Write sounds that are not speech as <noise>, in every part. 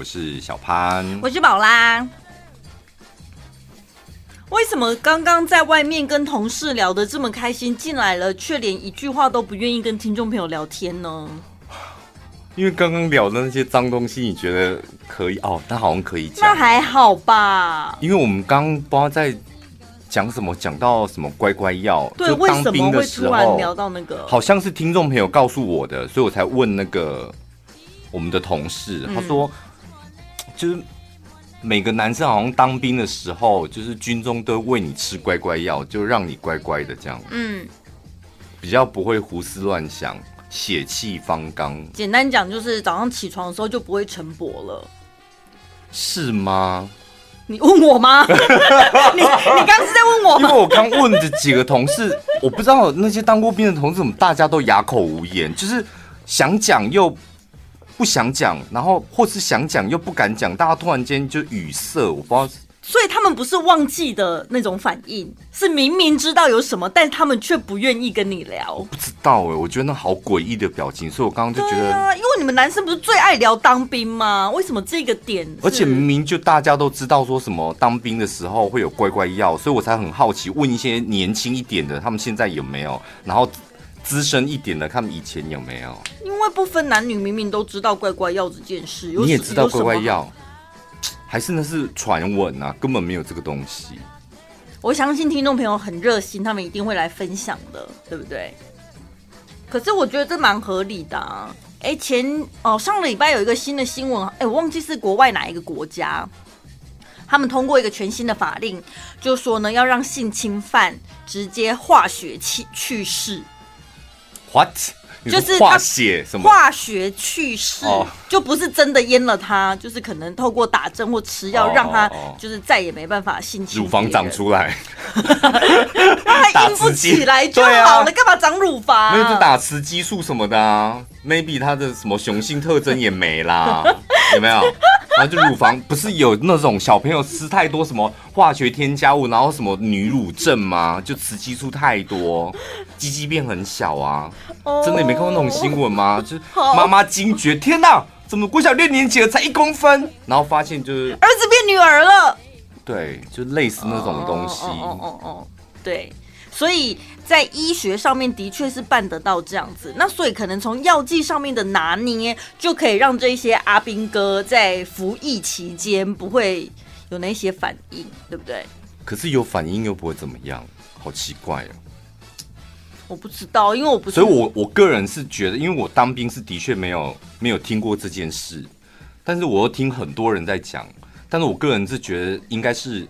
我是小潘，我是宝拉。为什么刚刚在外面跟同事聊得这么开心，进来了却连一句话都不愿意跟听众朋友聊天呢？因为刚刚聊的那些脏东西，你觉得可以哦？但好像可以讲，那还好吧？因为我们刚刚不知道在。讲什么？讲到什么乖乖药？对，为什么会突然聊到那个？好像是听众朋友告诉我的，所以我才问那个我们的同事。嗯、他说，就是每个男生好像当兵的时候，就是军中都喂你吃乖乖药，就让你乖乖的这样。嗯，比较不会胡思乱想，血气方刚。简单讲，就是早上起床的时候就不会晨勃了，是吗？你问我吗？<laughs> 你你刚刚是在问我吗？因为我刚问的几个同事，我不知道那些当过兵的同事怎么大家都哑口无言，就是想讲又不想讲，然后或是想讲又不敢讲，大家突然间就语塞，我不知道。所以他们不是忘记的那种反应，是明明知道有什么，但是他们却不愿意跟你聊。我不知道哎、欸，我觉得那好诡异的表情，所以我刚刚就觉得，啊，因为你们男生不是最爱聊当兵吗？为什么这个点？而且明明就大家都知道说什么当兵的时候会有乖乖药，所以我才很好奇，问一些年轻一点的，他们现在有没有？然后资深一点的，他们以前有没有？因为不分男女，明明都知道乖乖药这件事，你也知道乖乖药。还是那是传闻啊，根本没有这个东西。我相信听众朋友很热心，他们一定会来分享的，对不对？可是我觉得这蛮合理的啊。哎，前哦上个礼拜有一个新的新闻，哎，我忘记是国外哪一个国家，他们通过一个全新的法令，就说呢要让性侵犯直接化学去去世。What？就是化血什么？化学去世，oh. 就不是真的淹了他，就是可能透过打针或吃药让他就是再也没办法性侵。乳房长出来，让 <laughs> 他硬不起来就好了，啊、干嘛长乳房？没有就打雌激素什么的啊，maybe 他的什么雄性特征也没啦，<laughs> 有没有？然后就乳房不是有那种小朋友吃太多什么化学添加物，然后什么女乳症吗？就雌激素太多，鸡鸡变很小啊！真的你没看过那种新闻吗？就是妈妈惊觉，天哪，怎么国小六年级了才一公分？然后发现就是儿子变女儿了。对，就类似那种东西。哦哦哦哦，对。所以在医学上面的确是办得到这样子，那所以可能从药剂上面的拿捏，就可以让这些阿兵哥在服役期间不会有那些反应，对不对？可是有反应又不会怎么样，好奇怪哦。我不知道，因为我不是，所以我我个人是觉得，因为我当兵是的确没有没有听过这件事，但是我又听很多人在讲，但是我个人是觉得应该是。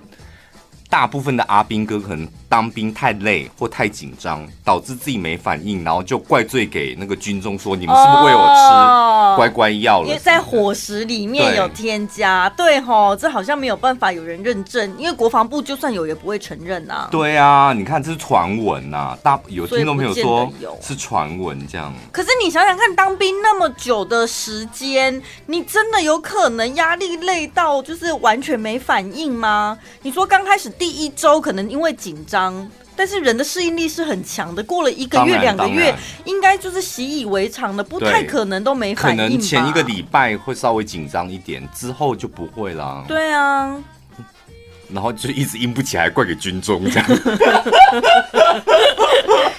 大部分的阿兵哥可能当兵太累或太紧张，导致自己没反应，然后就怪罪给那个军中说：“你们是不是喂我吃乖乖药了？”因为在伙食里面有添加，对吼，这好像没有办法有人认证，因为国防部就算有也不会承认呐。对啊，你看这是传闻呐，大有听众朋友说是传闻这样。可是你想想看，当兵那么久的时间，你真的有可能压力累到就是完全没反应吗？你说刚开始。第一周可能因为紧张，但是人的适应力是很强的。过了一个月、两个月，应该就是习以为常的，不太可能都没反应。可能前一个礼拜会稍微紧张一点，之后就不会了。对啊，然后就一直硬不起来，怪给军中这样。<laughs>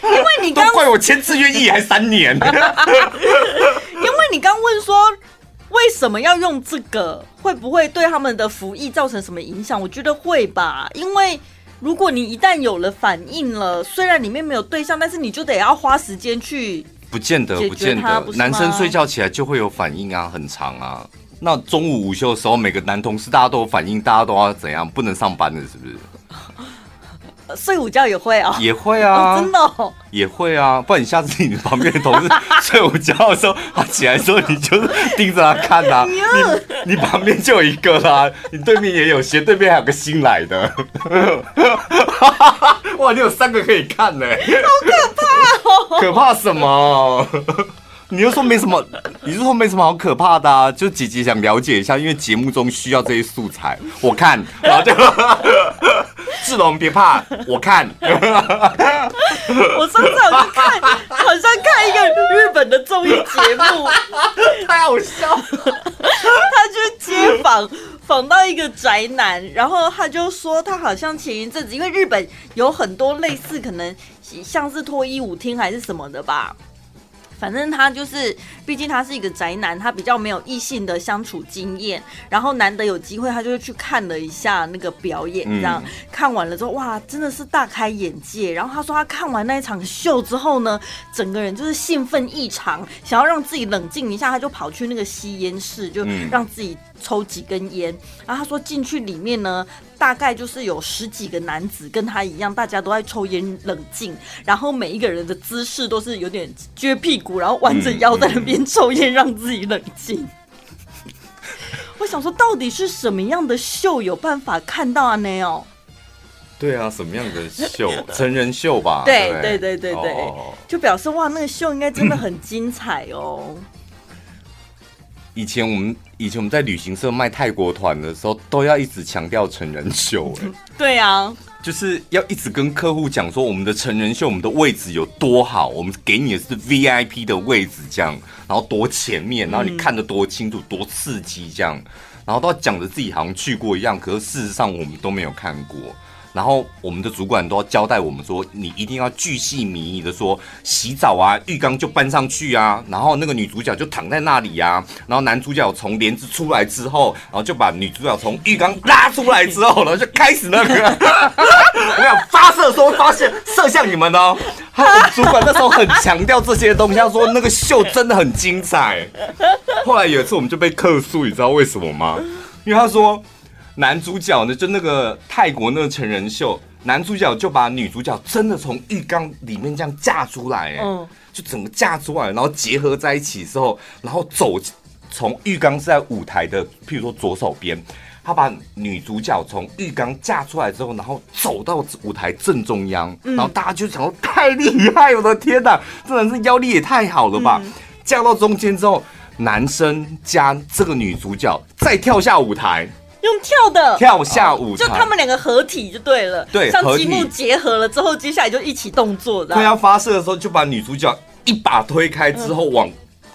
因为你刚怪我签字愿意还三年。<laughs> 因为你刚问说。为什么要用这个？会不会对他们的服役造成什么影响？我觉得会吧，因为如果你一旦有了反应了，虽然里面没有对象，但是你就得要花时间去。不见得，不见得，男生睡觉起来就会有反应啊，很长啊。那中午午休的时候，每个男同事大家都有反应，大家都要怎样？不能上班的，是不是？<laughs> 睡午觉也会啊，也会啊，真的哦，也会啊。不然你下次你旁边的同事 <laughs> 睡午觉的时候，他起来的时候，你就盯着他看 <laughs> 呐。你你旁边就有一个啦，你对面也有斜，对面还有个新来的。哇，你有三个可以看呢，好可怕哦！可怕什么？你又说没什么，你是说没什么好可怕的啊？就姐姐想了解一下，因为节目中需要这些素材。我看，然后就。志龙别怕，我看。<laughs> 我上次好像看，好像看一个日本的综艺节目，<laughs> 太好笑了。<laughs> 他去接访访到一个宅男，然后他就说他好像前一阵子，因为日本有很多类似可能像是脱衣舞厅还是什么的吧。反正他就是，毕竟他是一个宅男，他比较没有异性的相处经验，然后难得有机会，他就去看了一下那个表演，这样、嗯、看完了之后，哇，真的是大开眼界。然后他说他看完那一场秀之后呢，整个人就是兴奋异常，想要让自己冷静一下，他就跑去那个吸烟室，就让自己。抽几根烟，然后他说进去里面呢，大概就是有十几个男子跟他一样，大家都在抽烟冷静，然后每一个人的姿势都是有点撅屁股，然后弯着腰在那边抽烟，让自己冷静。<laughs> 我想说，到底是什么样的秀有办法看到啊？没有？对啊，什么样的秀？<laughs> 成人秀吧？对对对对对，哦、就表示哇，那个秀应该真的很精彩哦。<coughs> 以前我们以前我们在旅行社卖泰国团的时候，都要一直强调成人秀，哎，<laughs> 对啊，就是要一直跟客户讲说，我们的成人秀，我们的位置有多好，我们给你的是 VIP 的位置，这样，然后多前面，然后你看得多清楚，多刺激，这样，然后都要讲着自己好像去过一样，可是事实上我们都没有看过。然后我们的主管都要交代我们说，你一定要巨细靡遗的说，洗澡啊，浴缸就搬上去啊，然后那个女主角就躺在那里啊，然后男主角从帘子出来之后，然后就把女主角从浴缸拉出来之后，然后就开始那个，我想发射的时候发现射向你们哦。他主管那时候很强调这些东西，他说那个秀真的很精彩。后来有一次我们就被客诉，你知道为什么吗？因为他说。男主角呢，就那个泰国那个成人秀，男主角就把女主角真的从浴缸里面这样架出来，哎，就整个架出来，然后结合在一起之后，然后走，从浴缸是在舞台的，譬如说左手边，他把女主角从浴缸架出来之后，然后走到舞台正中央，然后大家就想说太厉害，我的天哪，真的是腰力也太好了吧？架到中间之后，男生加这个女主角再跳下舞台。用跳的跳下舞台，就他们两个合体就对了。对，像积木结合了之后，接下来就一起动作。快，要发射的时候，就把女主角一把推开之后，往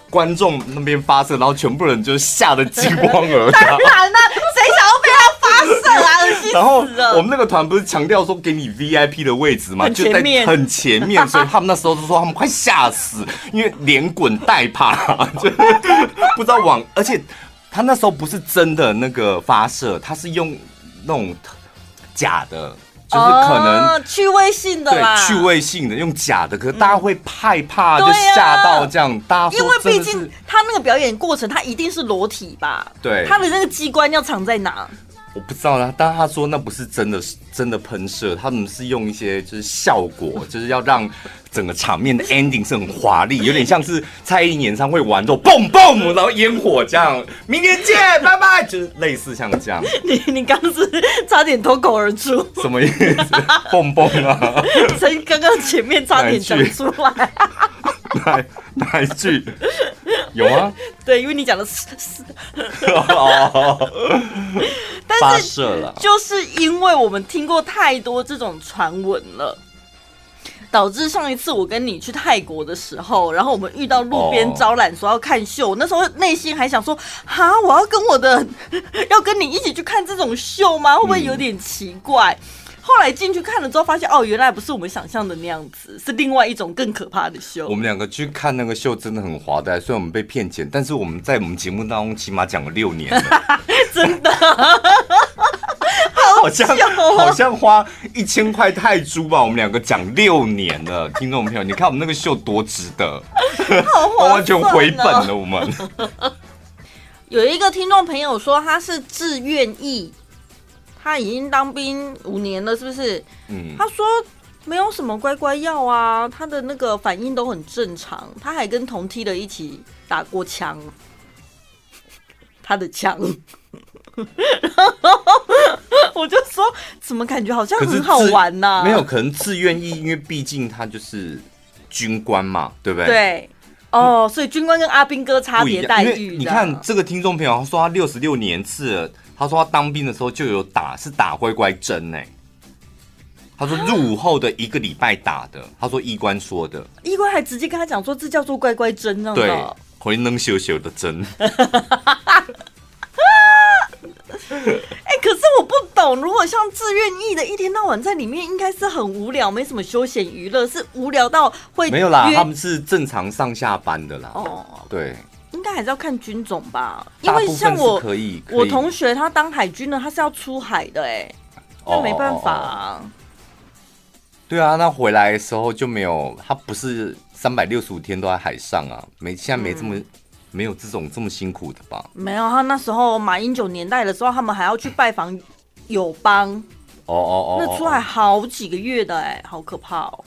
观众那边发射，然后全部人就吓得惊慌而逃。当然了，谁想要被他发射啊？<laughs> 然后我们那个团不是强调说给你 VIP 的位置嘛？就在很前面，<laughs> 所以他们那时候就说他们快吓死，因为连滚带爬，就 <laughs> 不知道往，而且。他那时候不是真的那个发射，他是用那种假的，就是可能、哦、趣味性的，对，趣味性的用假的，可是大家会害怕，嗯、就吓到这样。啊、大家因为毕竟他那个表演过程，他一定是裸体吧？对，他的那个机关要藏在哪？我不知道啦，但他说那不是真的，真的喷射，他们是用一些就是效果，就是要让整个场面的 ending 是很华丽，有点像是蔡依林演唱会完之后蹦蹦，然后烟火这样，明天见，拜拜，就是类似像这样。你你刚是差点脱口而出，什么意思？蹦蹦啊！所以刚刚前面差点讲出来。哪哪一句？有啊？对，因为你讲的是是，发射了，就是因为我们听过太多这种传闻了，导致上一次我跟你去泰国的时候，然后我们遇到路边招揽说要看秀，那时候内心还想说，哈，我要跟我的 <laughs> 要跟你一起去看这种秀吗？会不会有点奇怪？嗯后来进去看了之后，发现哦，原来不是我们想象的那样子，是另外一种更可怕的秀。我们两个去看那个秀，真的很滑呆。虽然我们被骗钱，但是我们在我们节目当中起码讲了六年了，<laughs> 真的，<laughs> 好像好像花一千块泰铢吧。我们两个讲六年了，听众朋友，你看我们那个秀多值得，<laughs> 完全回本了。我们有一个听众朋友说他是自愿役。他已经当兵五年了，是不是？嗯，他说没有什么乖乖药啊，他的那个反应都很正常。他还跟同梯的一起打过枪，他的枪。<laughs> 我就说，怎么感觉好像很好玩呢？啊？没有，可能自愿意，因为毕竟他就是军官嘛，对不对？对，哦，所以军官跟阿兵哥差别待遇。你看这个听众朋友他说他六十六年次了。他说他当兵的时候就有打，是打乖乖针呢。他说入伍后的一个礼拜打的。他说医官说的，医官还直接跟他讲说，这叫做乖乖针，对，回能羞羞的针。<laughs> 哎、欸，可是我不懂，如果像自愿役的，一天到晚在里面，应该是很无聊，没什么休闲娱乐，是无聊到会没有啦，他们是正常上下班的啦。哦，对，应该还是要看军种吧，因为像我可以，我同学他当海军的，他是要出海的、欸，哎，那没办法啊。对啊，那回来的时候就没有，他不是三百六十五天都在海上啊，没现在没这么。嗯没有这种这么辛苦的吧？没有，他那时候马英九年代的时候，他们还要去拜访友邦。哦哦哦，那出海好几个月的哎，好可怕哦。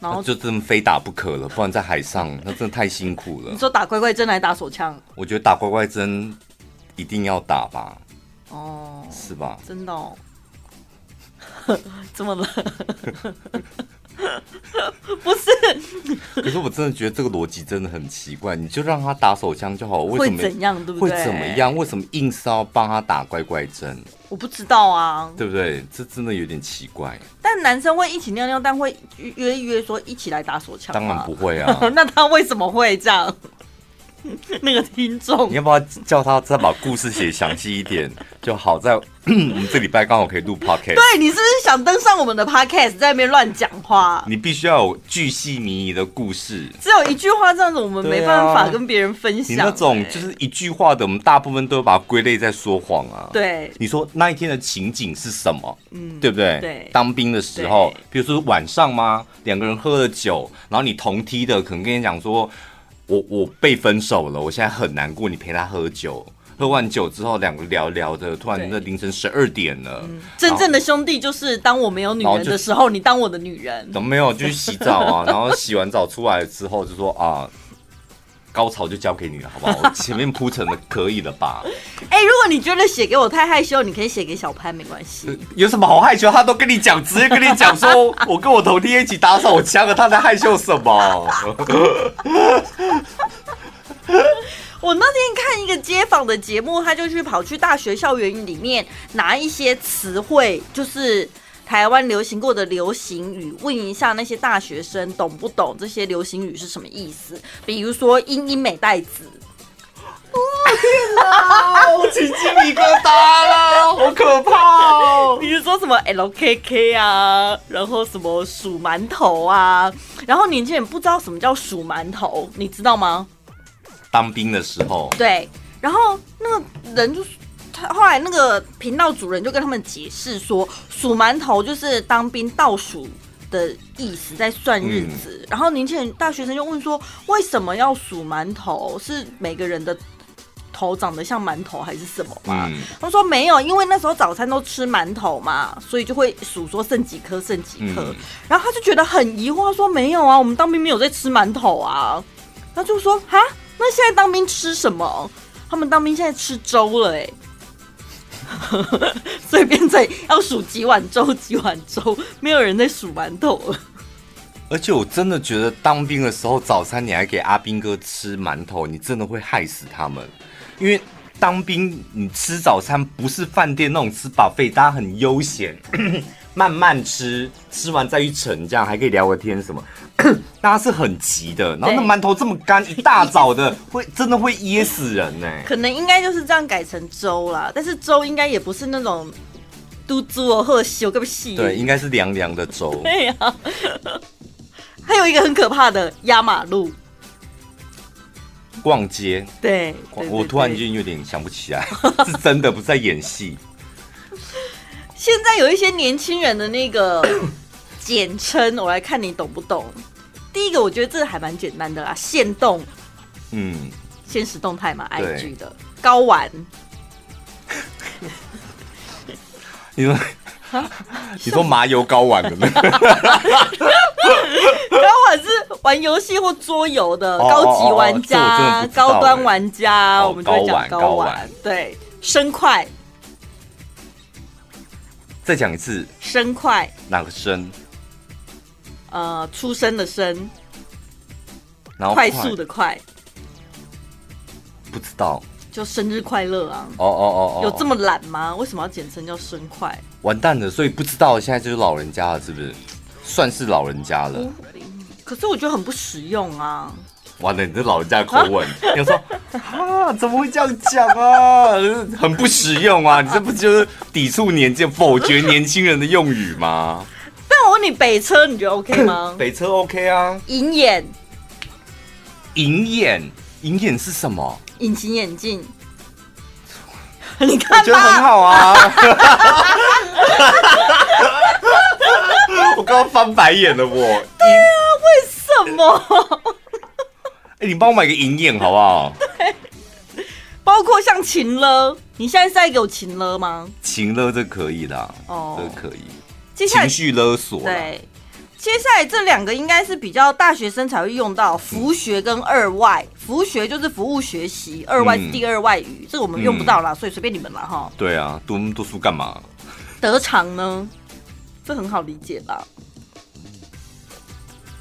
然后就这么非打不可了，不然在海上那真的太辛苦了。你说打乖乖针还是打手枪？我觉得打乖乖针一定要打吧。哦，是吧？真的哦。<laughs> 怎么了？<laughs> <laughs> 不是，可是我真的觉得这个逻辑真的很奇怪。你就让他打手枪就好，为什么会怎样？对不对？会怎么样？为什么硬是要帮他打乖乖针？我不知道啊，对不对？这真的有点奇怪。但男生会一起尿尿，但会约一约说一起来打手枪？当然不会啊。<laughs> 那他为什么会这样？<laughs> 那个听众，你要不要叫他再把故事写详细一点就好？在 <clears throat> 我们这礼拜刚好可以录 podcast。对，你是不是想登上我们的 podcast，在那边乱讲话？你必须要有巨细靡遗的故事。只有一句话这样子，我们没办法跟别人分享。你那种就是一句话的，我们大部分都把它归类在说谎啊。对，你说那一天的情景是什么？嗯，对不对？对，当兵的时候，比如说晚上吗？两个人喝了酒，然后你同梯的可能跟你讲说。我我被分手了，我现在很难过。你陪他喝酒，喝完酒之后，两个聊聊的，突然在凌晨十二点了。嗯、真正的兄弟就是当我没有女人的时候，你当我的女人。怎么没有？就去洗澡啊，<laughs> 然后洗完澡出来之后就说啊。高潮就交给你了，好不好？我 <laughs> 前面铺陈的可以了吧？哎、欸，如果你觉得写给我太害羞，你可以写给小潘，没关系。有什么好害羞？他都跟你讲，直接跟你讲说，我跟我同梯一起打手枪了，他在害羞什么？<laughs> 我那天看一个街访的节目，他就去跑去大学校园里面拿一些词汇，就是。台湾流行过的流行语，问一下那些大学生懂不懂这些流行语是什么意思？比如说“英英美代子”，哦天哪，我起鸡皮疙瘩了，好可怕哦！比如说什么 “LKK” 啊，然后什么“数馒头”啊，然后年轻人不知道什么叫“数馒头”，你知道吗？当兵的时候，对，然后那个人就。后来那个频道主人就跟他们解释说，数馒头就是当兵倒数的意思，在算日子。嗯、然后年轻人大学生就问说，为什么要数馒头？是每个人的头长得像馒头还是什么吗？嗯、他说没有，因为那时候早餐都吃馒头嘛，所以就会数说剩几颗，剩几颗。嗯、然后他就觉得很疑惑，他说没有啊，我们当兵没有在吃馒头啊。他就说哈，那现在当兵吃什么？他们当兵现在吃粥了、欸，哎。<laughs> 随便在要数几碗粥，几碗粥，没有人在数馒头了。而且我真的觉得当兵的时候，早餐你还给阿兵哥吃馒头，你真的会害死他们。因为当兵你吃早餐不是饭店那种吃饱费大家很悠闲。慢慢吃，吃完再去盛，这样还可以聊个天什么。<coughs> 大家是很急的，然后那馒头这么干，一大早的会真的会噎死人呢。可能应该就是这样改成粥啦，但是粥应该也不是那种嘟嘟哦或者修个细。对，应该是凉凉的粥。<laughs> 对呀、啊。还有一个很可怕的压马路，逛街。对，对，对，对，我突然间有点想不起来，<laughs> 是真的不是在演戏。现在有一些年轻人的那个 <coughs> 简称，我来看你懂不懂？第一个，我觉得这个还蛮简单的啦，限动，嗯，现实动态嘛，IG 的高玩。你说，<laughs> 你说麻油高玩的吗？<laughs> 高玩是玩游戏或桌游的高级玩家、高端玩家，我们就会讲高玩。对，生快。再讲一次，生快哪个生？呃，出生的生，然后快，快速的快，不知道，就生日快乐啊！哦哦哦哦，有这么懒吗？为什么要简称叫生快？完蛋了，所以不知道现在就是老人家了，是不是？算是老人家了。可是我觉得很不实用啊！完了，你这老人家口吻，<laughs> 你说啊，怎么会这样讲啊？<laughs> 很不实用啊！你这不就是抵触年纪、否决年轻人的用语吗？<laughs> 但我问你，北车你觉得 OK 吗？<coughs> 北车 OK 啊。隐眼，隐眼，隐眼是什么？隐形眼镜。你看，我觉得很好啊。我刚刚翻白眼了，我。对啊，为什么？哎、欸，你帮我买个银眼好不好？对，<laughs> 包括像情了，你现在是在给我情了吗？情了这可以的，哦，这可以。情绪勒索，对。接下来这两个应该是比较大学生才会用到，服学跟二外。服学就是服务学习，二外是第二外语，嗯、这个我们用不到啦，嗯、所以随便你们啦哈。对啊，读那么多书干嘛？得偿呢？这很好理解吧？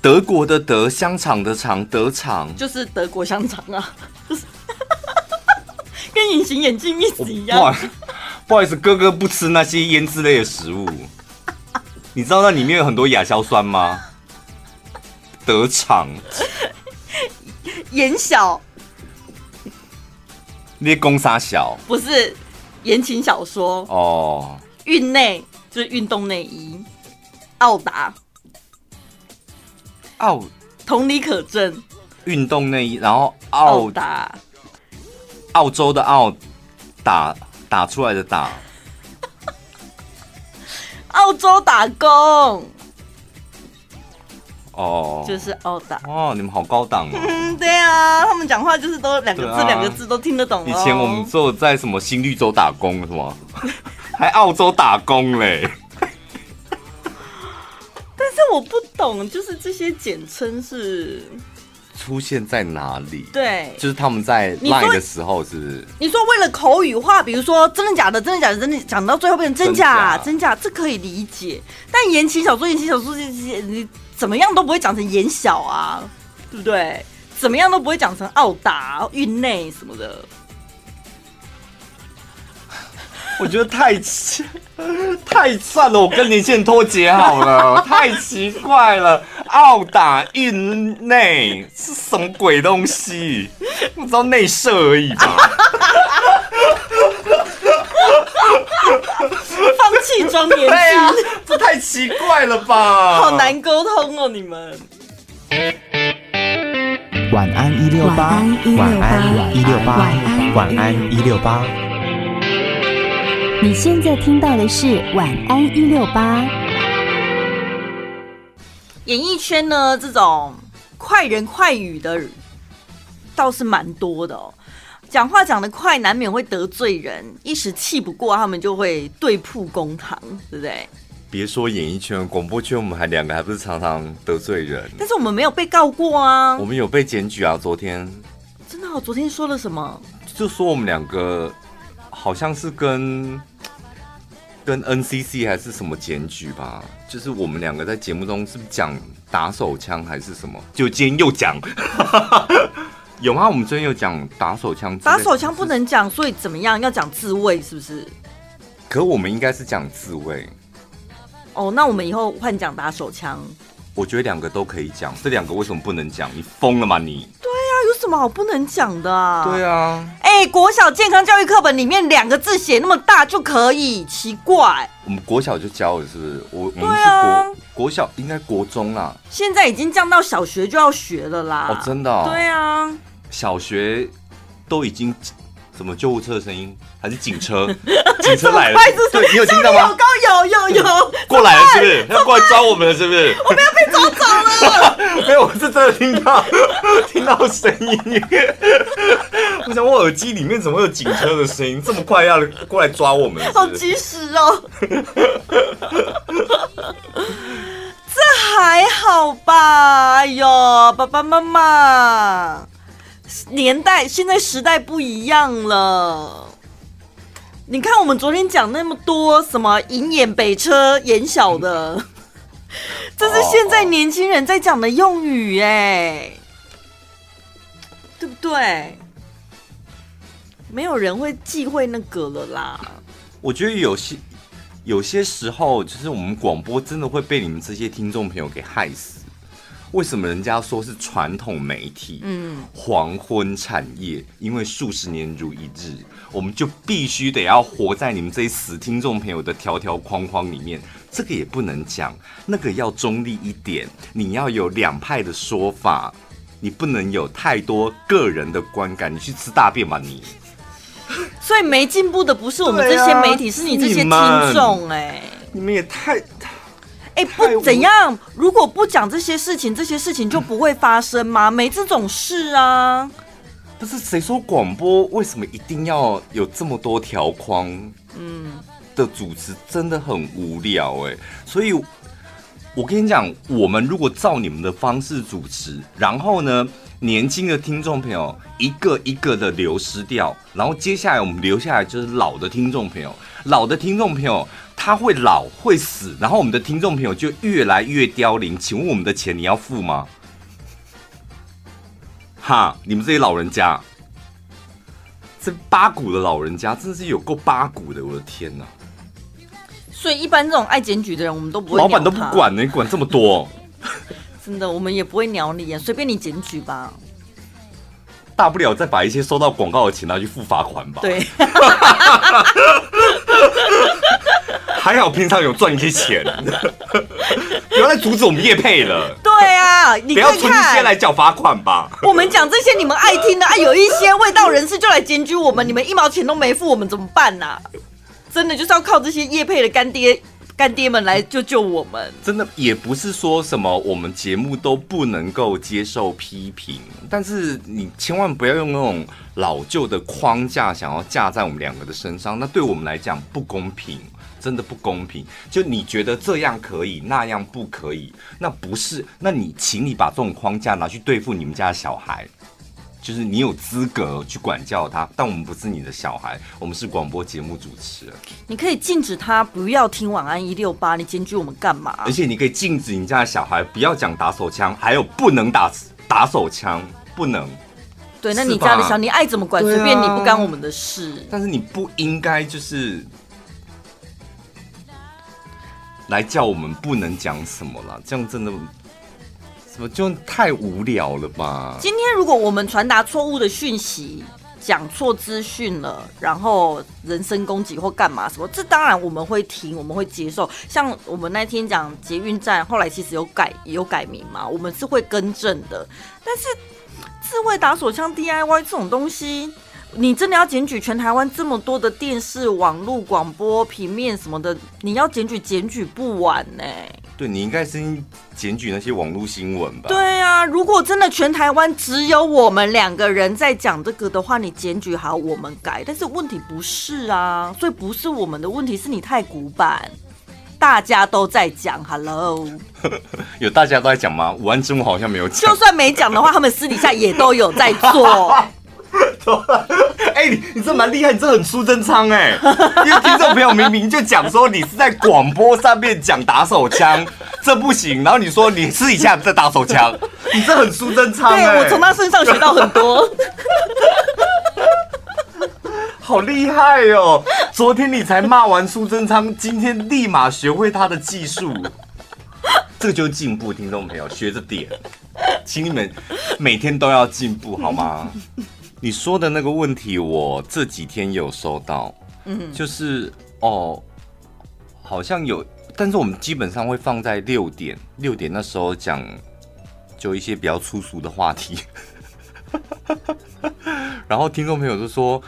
德国的德，香肠的肠，德肠就是德国香肠啊，<laughs> 跟隐形眼镜一直一样。不好，不好意思，哥哥不吃那些腌制类的食物。你知道那里面有很多亚硝酸吗？德肠，眼小，那攻杀小不是言情小说哦。运内就是运动内衣，奥达。澳，同理可证。运动内衣，然后澳打，澳洲的澳打打出来的打，<laughs> 澳洲打工。哦，就是澳打。哦，你们好高档哦。嗯，<laughs> 对啊，他们讲话就是都两个字，两、啊、个字都听得懂。以前我们做在什么新绿洲打工是吗？还澳洲打工嘞。但我不懂，就是这些简称是出现在哪里？对，就是他们在 line 的时候，是不是？你说为了口语化，比如说真的假的，真的假的，真的讲到最后变成真假，真假，这可以理解。但言情小说，言情小说这些，你怎么样都不会讲成言小啊，对不对？怎么样都不会讲成奥达、运内什么的。我觉得太奇太算了，我跟年轻人脱节好了，太奇怪了。奥打印内是什么鬼东西？不知道内射而已吧。放弃装年轻，对啊，这太奇怪了吧？好难沟通哦，你们。晚安一六八，晚安一六八，晚安一六八。你现在听到的是《晚安一六八》。演艺圈呢，这种快人快语的倒是蛮多的哦。讲话讲得快，难免会得罪人，一时气不过，他们就会对簿公堂，对不对？别说演艺圈，广播圈，我们还两个还不是常常得罪人？但是我们没有被告过啊，我们有被检举啊。昨天真的，我昨天说了什么？就说我们两个好像是跟。跟 NCC 还是什么检举吧，就是我们两个在节目中是不是讲打手枪还是什么？就今天又讲，<laughs> 有吗？我们最近又讲打手枪，打手枪不能讲，所以怎么样？要讲自卫是不是？可我们应该是讲自卫。哦，那我们以后换讲打手枪。我觉得两个都可以讲，这两个为什么不能讲？你疯了吗你？对啊，有什么好不能讲的啊？对啊。哎、欸，国小健康教育课本里面两个字写那么大就可以？奇怪。我们国小就教了，是不是？我我们是国、啊、国小应该国中啦。现在已经降到小学就要学了啦。哦，真的、哦。对啊。小学都已经。什么救护车的声音？还是警车？<laughs> 警车来了，对，你有听到吗？有有有，<laughs> 过来了是不是？要过来抓我们了是不是？我们要被抓走了。<laughs> 没有，我是真的听到听到声音。我想我耳机里面怎么会有警车的声音？这么快要过来抓我们是不是？好及时哦。这还好吧？哎呦，爸爸妈妈。年代现在时代不一样了，你看我们昨天讲那么多什么银眼北车眼小的，这是现在年轻人在讲的用语哎，对不对？没有人会忌讳那个了啦。我觉得有些有些时候，就是我们广播真的会被你们这些听众朋友给害死。为什么人家说是传统媒体？嗯，黄昏产业，因为数十年如一日，我们就必须得要活在你们这些死听众朋友的条条框框里面。这个也不能讲，那个要中立一点，你要有两派的说法，你不能有太多个人的观感。你去吃大便吧你！所以没进步的不是我们这些媒体，啊、是你这些听众哎，你们也太太……哎，不怎样？如果不讲这些事情，这些事情就不会发生吗？<coughs> 没这种事啊！不是谁说广播为什么一定要有这么多条框？嗯，的主持真的很无聊哎。所以，我跟你讲，我们如果照你们的方式主持，然后呢，年轻的听众朋友一个一个的流失掉，然后接下来我们留下来就是老的听众朋友，老的听众朋友。他会老会死，然后我们的听众朋友就越来越凋零。请问我们的钱你要付吗？哈，你们这些老人家，这八股的老人家真的是有够八股的，我的天哪！所以一般这种爱检举的人，我们都不会。老板都不管呢，你管这么多？<laughs> 真的，我们也不会鸟你，随便你检举吧。大不了再把一些收到广告的钱拿去付罚款吧。对。<laughs> 还好平常有赚一些钱，不要再阻止我们叶配了。对啊，你不要存一些来缴罚款吧。我们讲这些你们爱听的啊，有一些未到人士就来检举我们，你们一毛钱都没付，我们怎么办呢？啊？真的就是要靠这些叶配的干爹。干爹们来救救我们！真的也不是说什么我们节目都不能够接受批评，但是你千万不要用那种老旧的框架想要架在我们两个的身上，那对我们来讲不公平，真的不公平。就你觉得这样可以，那样不可以，那不是？那你请你把这种框架拿去对付你们家的小孩。就是你有资格去管教他，但我们不是你的小孩，我们是广播节目主持人。你可以禁止他不要听晚安一六八，你检举我们干嘛？而且你可以禁止你家的小孩不要讲打手枪，还有不能打打手枪，不能。对，那你家的小你爱怎么管随便你，不干我们的事。但是你不应该就是来叫我们不能讲什么了，这样真的。就太无聊了吧？今天如果我们传达错误的讯息，讲错资讯了，然后人身攻击或干嘛什么，这当然我们会听，我们会接受。像我们那天讲捷运站，后来其实有改也有改名嘛，我们是会更正的。但是智慧打手枪 DIY 这种东西，你真的要检举全台湾这么多的电视、网络、广播、平面什么的，你要检举检举不完呢、欸。对，你应该先检举那些网络新闻吧？对啊，如果真的全台湾只有我们两个人在讲这个的话，你检举好，我们改。但是问题不是啊，所以不是我们的问题，是你太古板。大家都在讲，Hello，<laughs> 有大家都在讲吗？午安之母好像没有讲。就算没讲的话，他们私底下也都有在做。<laughs> 哎、欸，你你这蛮厉害，你这很苏贞昌哎，<laughs> 因为听众朋友明明就讲说你是在广播上面讲打手枪，<laughs> 这不行，然后你说你私底下在打手枪，你这很苏贞昌哎，我从他身上学到很多，好厉害哦！昨天你才骂完苏贞昌，今天立马学会他的技术，这个就是进步，听众朋友学着点，请你们每天都要进步好吗？你说的那个问题，我这几天有收到，嗯，就是哦，好像有，但是我们基本上会放在六点，六点那时候讲，就一些比较粗俗的话题，<laughs> 然后听众朋友就说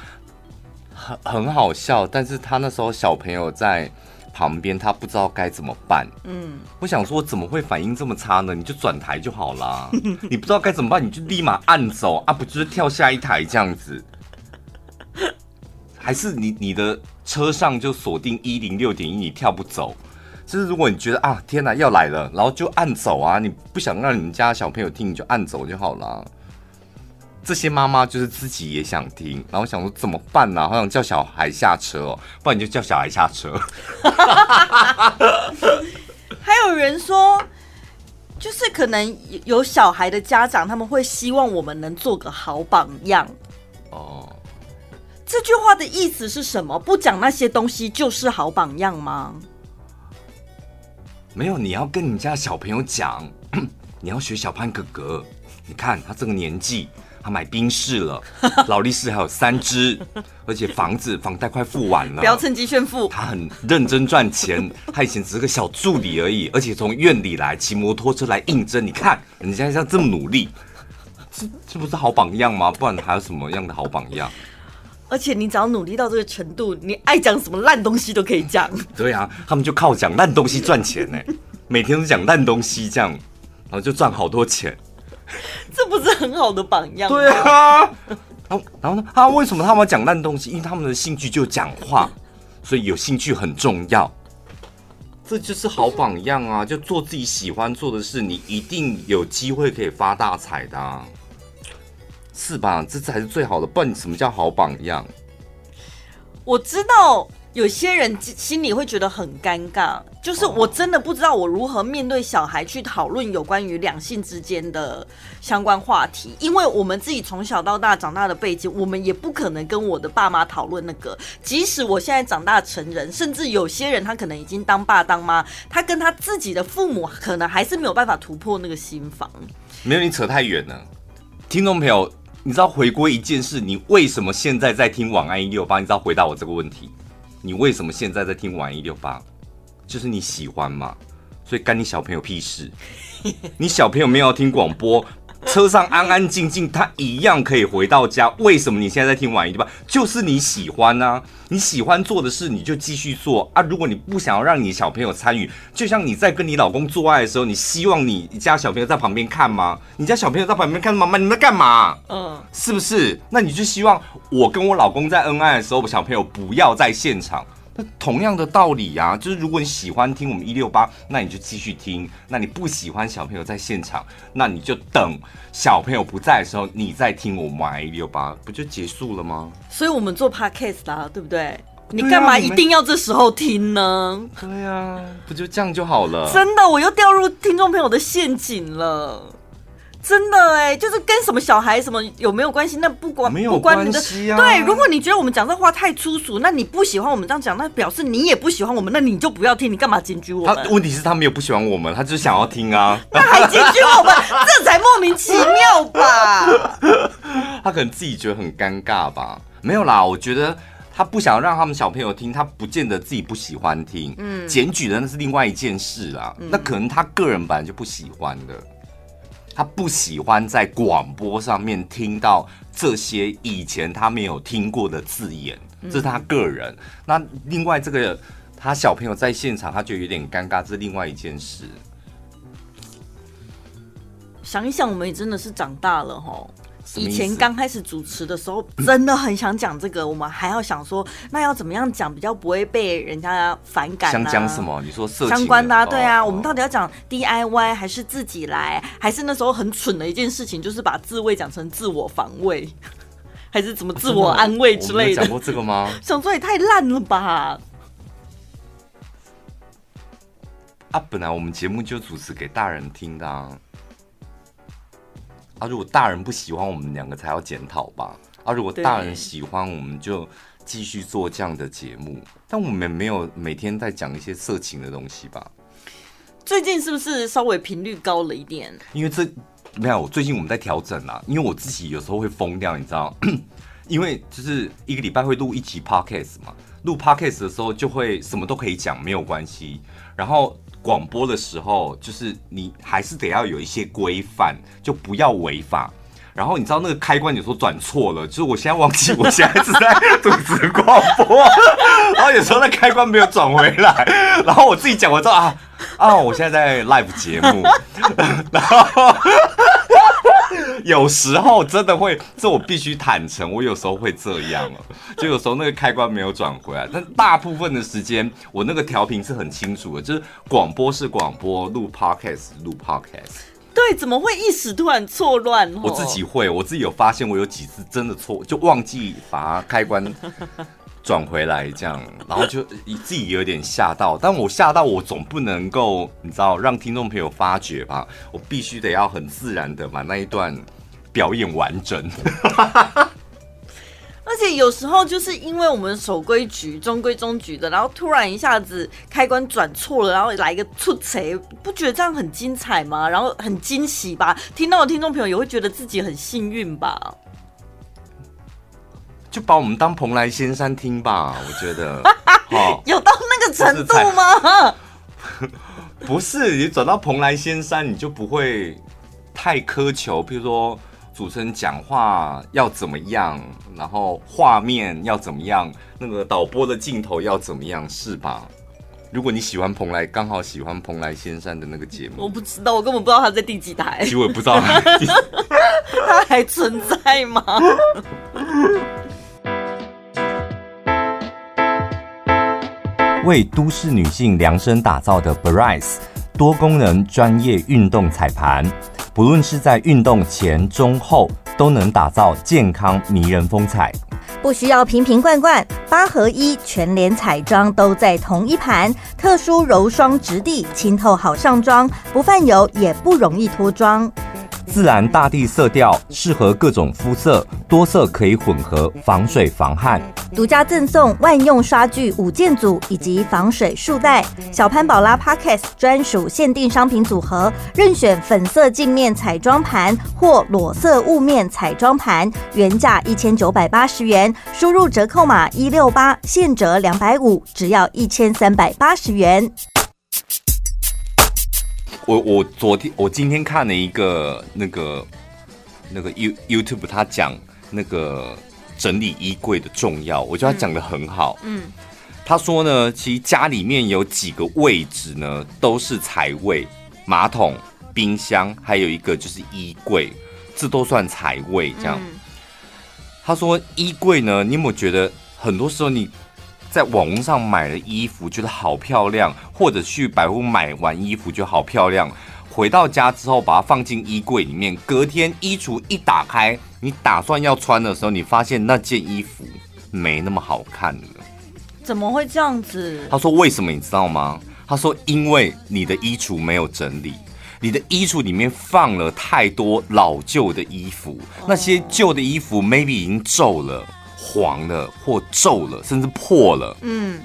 很很好笑，但是他那时候小朋友在。旁边他不知道该怎么办，嗯，我想说怎么会反应这么差呢？你就转台就好啦。<laughs> 你不知道该怎么办，你就立马按走啊，不就是跳下一台这样子？还是你你的车上就锁定一零六点一，你跳不走？就是如果你觉得啊，天哪要来了，然后就按走啊，你不想让你们家小朋友听，你就按走就好了。这些妈妈就是自己也想听，然后想说怎么办呢、啊？好想叫小孩下车哦，不然你就叫小孩下车。<laughs> 还有人说，就是可能有小孩的家长，他们会希望我们能做个好榜样。哦，这句话的意思是什么？不讲那些东西就是好榜样吗？没有，你要跟你家小朋友讲。<clears throat> 你要学小潘哥哥，你看他这个年纪，他买宾士了，<laughs> 劳力士还有三只，而且房子房贷快付完了，不要趁机炫富。他很认真赚钱，他以前只是个小助理而已，而且从院里来骑摩托车来应征，你看人家像这么努力，这这不是好榜样吗？不然还有什么样的好榜样？而且你只要努力到这个程度，你爱讲什么烂东西都可以讲。对啊，他们就靠讲烂东西赚钱呢，每天都讲烂东西这样。然后就赚好多钱，<laughs> 这不是很好的榜样？对啊，然后然后呢？啊为什么他们要讲烂东西？因为他们的兴趣就讲话，所以有兴趣很重要。这就是好榜样啊！就做自己喜欢做的事，你一定有机会可以发大财的啊，是吧？这才是最好的。不然你什么叫好榜样？我知道。有些人心里会觉得很尴尬，就是我真的不知道我如何面对小孩去讨论有关于两性之间的相关话题，因为我们自己从小到大长大的背景，我们也不可能跟我的爸妈讨论那个。即使我现在长大成人，甚至有些人他可能已经当爸当妈，他跟他自己的父母可能还是没有办法突破那个心房。没有，你扯太远了，听众朋友，你知道回归一件事，你为什么现在在听晚安一六八？你知道回答我这个问题？你为什么现在在听晚一六八？就是你喜欢嘛，所以干你小朋友屁事。你小朋友没有听广播。车上安安静静，他一样可以回到家。为什么你现在在听晚一对吧？就是你喜欢啊，你喜欢做的事，你就继续做啊。如果你不想要让你小朋友参与，就像你在跟你老公做爱的时候，你希望你家小朋友在旁边看吗？你家小朋友在旁边看妈妈，你们在干嘛？嗯，是不是？那你就希望我跟我老公在恩爱的时候，我小朋友不要在现场。那同样的道理呀、啊，就是如果你喜欢听我们一六八，那你就继续听；那你不喜欢小朋友在现场，那你就等小朋友不在的时候，你再听我们一六八，不就结束了吗？所以我们做 podcast 啦，对不对？你干嘛一定要这时候听呢？对呀、啊，不就这样就好了？真的，我又掉入听众朋友的陷阱了。真的哎，就是跟什么小孩什么有没有关系？那不关没有关系啊。对，如果你觉得我们讲这话太粗俗，那你不喜欢我们这样讲，那表示你也不喜欢我们，那你就不要听。你干嘛检举我们？他问题是他没有不喜欢我们，他就是想要听啊。那还检举我们，这才莫名其妙吧？<laughs> 他可能自己觉得很尴尬吧？没有啦，我觉得他不想让他们小朋友听，他不见得自己不喜欢听。嗯，检举的那是另外一件事啦。嗯，那可能他个人本来就不喜欢的。他不喜欢在广播上面听到这些以前他没有听过的字眼，这是他个人。那另外这个他小朋友在现场，他就有点尴尬，这是另外一件事。想一想，我们也真的是长大了齁。以前刚开始主持的时候，真的很想讲这个，我们还要想说，那要怎么样讲比较不会被人家反感啊？想讲什么？你说色情相关的啊？对啊，我们到底要讲 DIY 还是自己来？还是那时候很蠢的一件事情，就是把自慰讲成自我防卫，<laughs> 还是怎么自我安慰之类的？讲过这个吗？<laughs> 想说也太烂了吧！啊，本来我们节目就主持给大人听的啊。啊，如果大人不喜欢，我们两个才要检讨吧。啊，如果大人喜欢，我们就继续做这样的节目。但我们没有每天在讲一些色情的东西吧？最近是不是稍微频率高了一点？因为这没有，最近我们在调整啊。因为我自己有时候会疯掉，你知道？<coughs> 因为就是一个礼拜会录一集 podcast 嘛，录 podcast 的时候就会什么都可以讲，没有关系。然后。广播的时候，就是你还是得要有一些规范，就不要违法。然后你知道那个开关有时候转错了，就是我现在忘记我现在是在主持广播，然后有时候那开关没有转回来，然后我自己讲我说啊啊，我现在在 live 节目，<laughs> 然后。有时候真的会，这我必须坦诚，我有时候会这样哦，就有时候那个开关没有转回来，但大部分的时间我那个调频是很清楚的，就是广播是广播，录 podcast 录 podcast。对，怎么会一时突然错乱？我自己会，我自己有发现，我有几次真的错，就忘记把开关。转回来这样，然后就自己有点吓到，但我吓到我总不能够你知道让听众朋友发觉吧？我必须得要很自然的把那一段表演完整。<laughs> 而且有时候就是因为我们守规矩、中规中矩的，然后突然一下子开关转错了，然后来一个出贼，不觉得这样很精彩吗？然后很惊喜吧？听到的听众朋友也会觉得自己很幸运吧？就把我们当蓬莱仙山听吧，<laughs> 我觉得。<laughs> 哦，有到那个程度吗？<laughs> 不是，你转到蓬莱仙山，你就不会太苛求，譬如说。主持人讲话要怎么样，然后画面要怎么样，那个导播的镜头要怎么样，是吧？如果你喜欢蓬莱，刚好喜欢蓬莱仙山的那个节目，我不知道，我根本不知道他在第几台。其实我也不知道他，他还存在吗？为都市女性量身打造的 Barise 多功能专业运动彩盘。不论是在运动前、中、后，都能打造健康迷人风采。不需要瓶瓶罐罐，八合一全联彩妆都在同一盘。特殊柔霜质地，清透好上妆，不泛油也不容易脱妆。自然大地色调，适合各种肤色，多色可以混合，防水防汗。独家赠送万用刷具五件组以及防水束带，小潘宝拉 Podcast 专属限定商品组合，任选粉色镜面彩妆盘或裸色雾面彩妆盘，原价一千九百八十元，输入折扣码一六八，现折两百五，只要一千三百八十元。我我昨天我今天看了一个那个那个 You YouTube，他讲那个整理衣柜的重要，我觉得他讲的很好。嗯，他说呢，其实家里面有几个位置呢，都是财位，马桶、冰箱，还有一个就是衣柜，这都算财位。这样，他说衣柜呢，你有没有觉得很多时候你？在网络上买了衣服，觉得好漂亮，或者去百货买完衣服就好漂亮，回到家之后把它放进衣柜里面，隔天衣橱一打开，你打算要穿的时候，你发现那件衣服没那么好看了。怎么会这样子？他说为什么你知道吗？他说因为你的衣橱没有整理，你的衣橱里面放了太多老旧的衣服，那些旧的衣服 maybe 已经皱了。黄了或皱了，甚至破了。嗯，